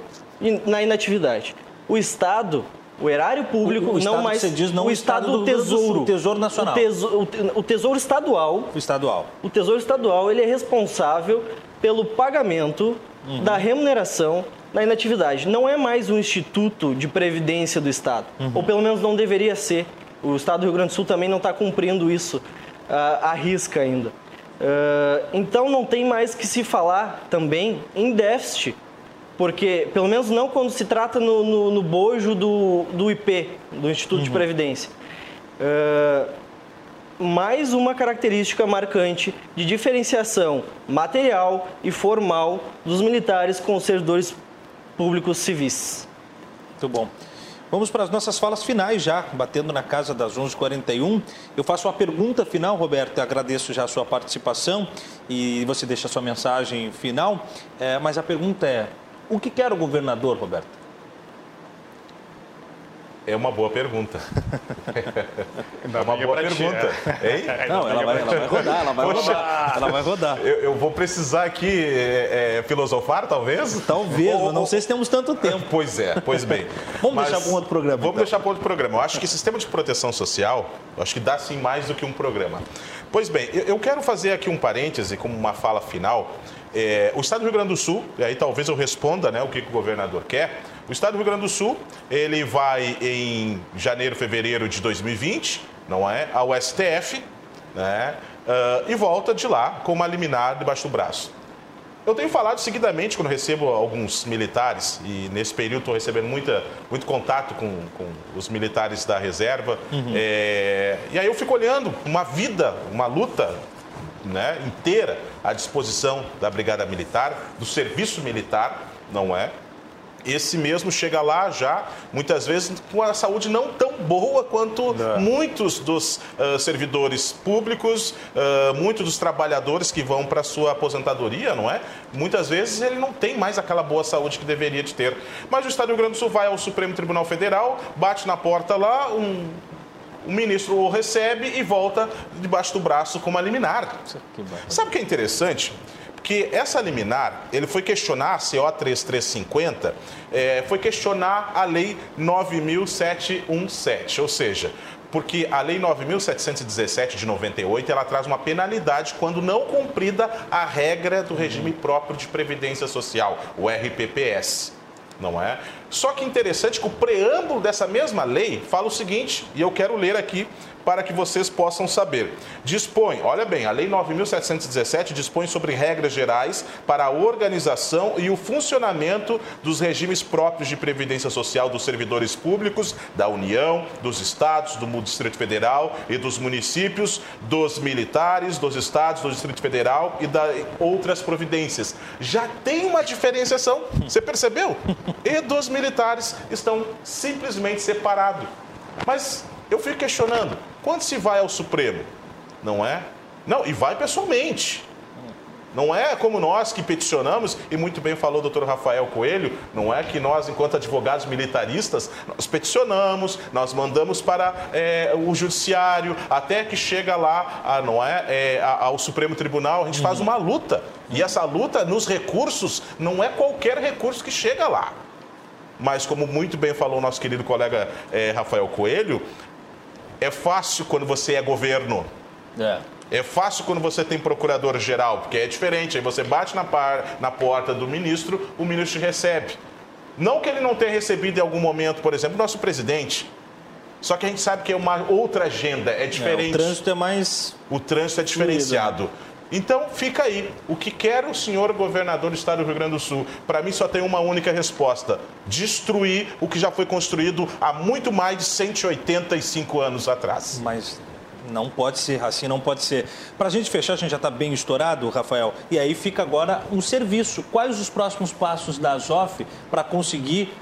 na inatividade. O Estado o erário público, o, o não mais. Você diz, não o Estado, do, do Tesouro. O Tesouro Nacional. O, tesouro, o, tesouro Estadual. O Estadual. O Tesouro Estadual ele é responsável pelo pagamento uhum. da remuneração na inatividade. Não é mais um instituto de previdência do Estado. Uhum. Ou pelo menos não deveria ser. O Estado do Rio Grande do Sul também não está cumprindo isso uh, à risca ainda. Uh, então não tem mais que se falar também em déficit porque, pelo menos não quando se trata no, no, no bojo do, do IP, do Instituto uhum. de Previdência. Uh, mais uma característica marcante de diferenciação material e formal dos militares com os servidores públicos civis. Muito bom. Vamos para as nossas falas finais já, batendo na casa das 11h41. Eu faço uma pergunta final, Roberto, agradeço já a sua participação e você deixa a sua mensagem final. É, mas a pergunta é, o que quer o governador, Roberto? É uma boa pergunta. é uma boa pergunta. Hein? Não, ela vai, ela vai rodar, ela vai Poxa, rodar. Ela vai rodar. Eu, eu vou precisar aqui é, é, filosofar, talvez? Talvez, mas não sei se temos tanto tempo. Pois é, pois bem. Vamos Mas deixar para um outro programa. Vamos então. deixar para outro programa. Eu acho que sistema de proteção social, eu acho que dá sim mais do que um programa. Pois bem, eu- eu quero fazer aqui um parêntese como uma fala final. É, o Estado do Rio Grande do Sul, e aí talvez eu responda né, o que, que o governador quer. O Estado do Rio Grande do Sul, ele vai em janeiro, fevereiro de 2020, não é? Ao STF, né? ah, e volta de lá com uma liminar debaixo do braço. Eu tenho falado seguidamente quando recebo alguns militares, e nesse período estou recebendo muita, muito contato com, com os militares da reserva. É, e aí eu fico olhando uma vida, uma luta né, inteira à disposição da Brigada Militar, do serviço militar, não é? Esse mesmo chega lá já, muitas vezes, com a saúde não tão boa quanto muitos dos ah, servidores públicos, ah, muitos dos trabalhadores que vão para a sua aposentadoria, não é? Muitas vezes ele não tem mais aquela boa saúde que deveria de ter. Mas o Estado do Rio Grande do Sul vai ao Supremo Tribunal Federal, bate na porta lá, um, o ministro o recebe e volta debaixo do braço com uma liminar. Sabe o que é interessante? Porque essa liminar, ele foi questionar, a CO 3350, eh, foi questionar a Lei 9.717, ou seja, porque a Lei 9.717 de 98, ela traz uma penalidade quando não cumprida a regra do regime próprio de previdência social, o RPPS não é? Só que interessante que o preâmbulo dessa mesma lei fala o seguinte, e eu quero ler aqui para que vocês possam saber. Dispõe, olha bem, a Lei 9.717 dispõe sobre regras gerais para a organização e o funcionamento dos regimes próprios de previdência social dos servidores públicos da União, dos estados, do Distrito Federal e dos municípios, dos militares, dos estados, do Distrito Federal e da outras providências. Já tem uma diferenciação, você percebeu? E dos militares estão simplesmente separados. Mas eu fico questionando, quando se vai ao Supremo, não é? Não, e vai pessoalmente. Não é como nós que peticionamos, e muito bem falou o doutor Rafael Coelho, não é que nós, enquanto advogados militaristas, nós peticionamos, nós mandamos para é, o judiciário, até que chega lá, a, não é, é, ao Supremo Tribunal, a gente faz uma luta. E essa luta, nos recursos, não é qualquer recurso que chega lá. Mas, como muito bem falou o nosso querido colega é, Rafael Coelho, é fácil quando você é governo. É. É fácil quando você tem procurador-geral, porque é diferente. Aí você bate na, par- na porta do ministro, o ministro te recebe. Não que ele não tenha recebido em algum momento, por exemplo, o nosso presidente. Só que a gente sabe que é uma outra agenda, é diferente. o trânsito é mais. O trânsito é diferenciado. Então, fica aí. O que quer o senhor governador do estado do Rio Grande do Sul? Para mim, só tem uma única resposta: destruir o que já foi construído há muito mais de 185 anos atrás. Mas não pode ser, assim não pode ser. Para a gente fechar, a gente já está bem estourado, Rafael, e aí fica agora um serviço. Quais os próximos passos da Azof para conseguir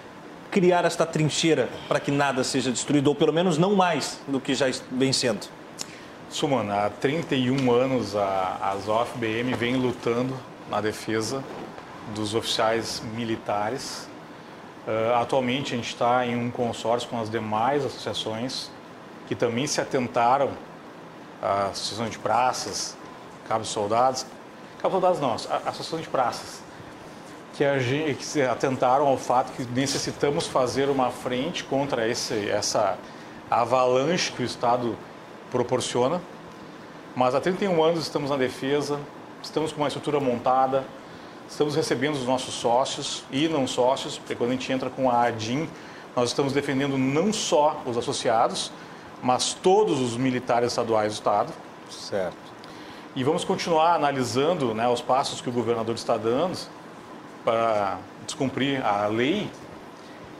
criar esta trincheira para que nada seja destruído, ou pelo menos não mais do que já vem sendo? Sumana, há 31 anos a a Azof BM vem lutando na defesa dos oficiais militares. Ah, atualmente a gente está em um consórcio com as demais associações que também se atentaram à Associação de Praças, Cabo de Soldados, Cabo de Soldados não, a Associação de Praças, que, a gente, que se atentaram ao fato que necessitamos fazer uma frente contra esse, essa avalanche que o Estado proporciona. Mas há 31 anos estamos na defesa, estamos com uma estrutura montada, estamos recebendo os nossos sócios e não sócios, porque quando a gente entra com a ADIM, nós estamos defendendo não só os associados, mas todos os militares estaduais do Estado. Certo. E vamos continuar analisando né, os passos que o governador está dando para descumprir a lei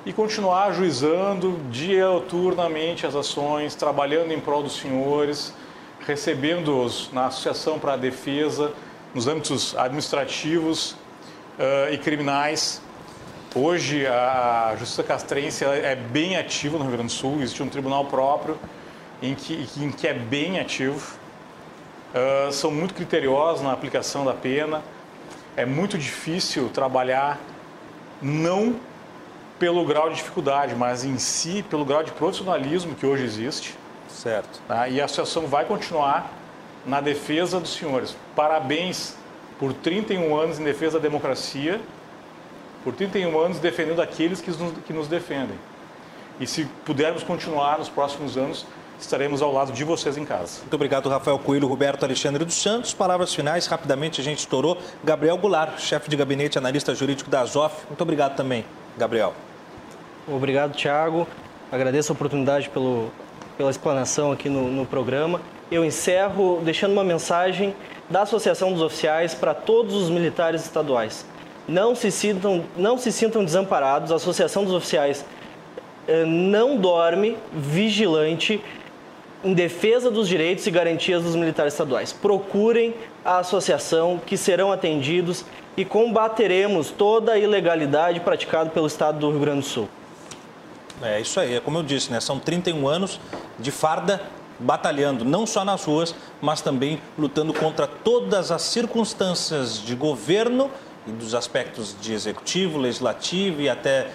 e continuar ajuizando diuturnamente as ações, trabalhando em prol dos senhores, recebendo-os na Associação para a Defesa, nos âmbitos administrativos ah, e criminais. Hoje, a Justiça Castrense é bem ativa no Rio Grande do Sul, existe um tribunal próprio em que, em que é bem ativo. Ah, são muito criteriosos na aplicação da pena. É muito difícil trabalhar não pelo grau de dificuldade, mas em si pelo grau de profissionalismo que hoje existe. Certo. Tá? E a associação vai continuar na defesa dos senhores. Parabéns por 31 anos em defesa da democracia, por 31 anos defendendo aqueles que nos, que nos defendem. E se pudermos continuar nos próximos anos, estaremos ao lado de vocês em casa. Muito obrigado, Rafael Coelho, Roberto Alexandre dos Santos. Palavras finais, rapidamente a gente estourou. Gabriel Goulart, chefe de gabinete, analista jurídico da Azof. Muito obrigado também, Gabriel. Obrigado, Tiago. Agradeço a oportunidade pelo, pela explanação aqui no, no programa. Eu encerro deixando uma mensagem da Associação dos Oficiais para todos os militares estaduais. Não se sintam, não se sintam desamparados. A Associação dos Oficiais eh, não dorme vigilante em defesa dos direitos e garantias dos militares estaduais. Procurem a associação que serão atendidos e combateremos toda a ilegalidade praticada pelo Estado do Rio Grande do Sul. É isso aí, é como eu disse, né? São 31 anos de farda batalhando, não só nas ruas, mas também lutando contra todas as circunstâncias de governo e dos aspectos de executivo, legislativo e até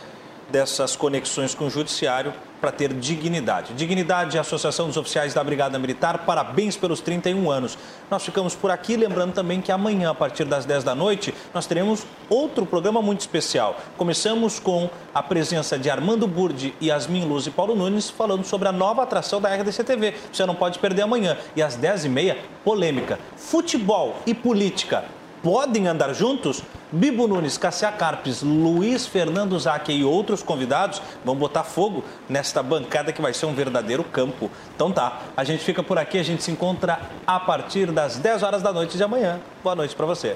dessas conexões com o judiciário para ter dignidade. Dignidade, Associação dos Oficiais da Brigada Militar, parabéns pelos 31 anos. Nós ficamos por aqui, lembrando também que amanhã, a partir das 10 da noite, nós teremos outro programa muito especial. Começamos com a presença de Armando Burdi, Yasmin Luz e Paulo Nunes, falando sobre a nova atração da RDC TV. Você não pode perder amanhã. E às 10h30, polêmica. Futebol e política podem andar juntos? Bibo Nunes, Cassia Carpes, Luiz Fernando Zaque e outros convidados vão botar fogo nesta bancada que vai ser um verdadeiro campo. Então tá, a gente fica por aqui, a gente se encontra a partir das 10 horas da noite de amanhã. Boa noite para você.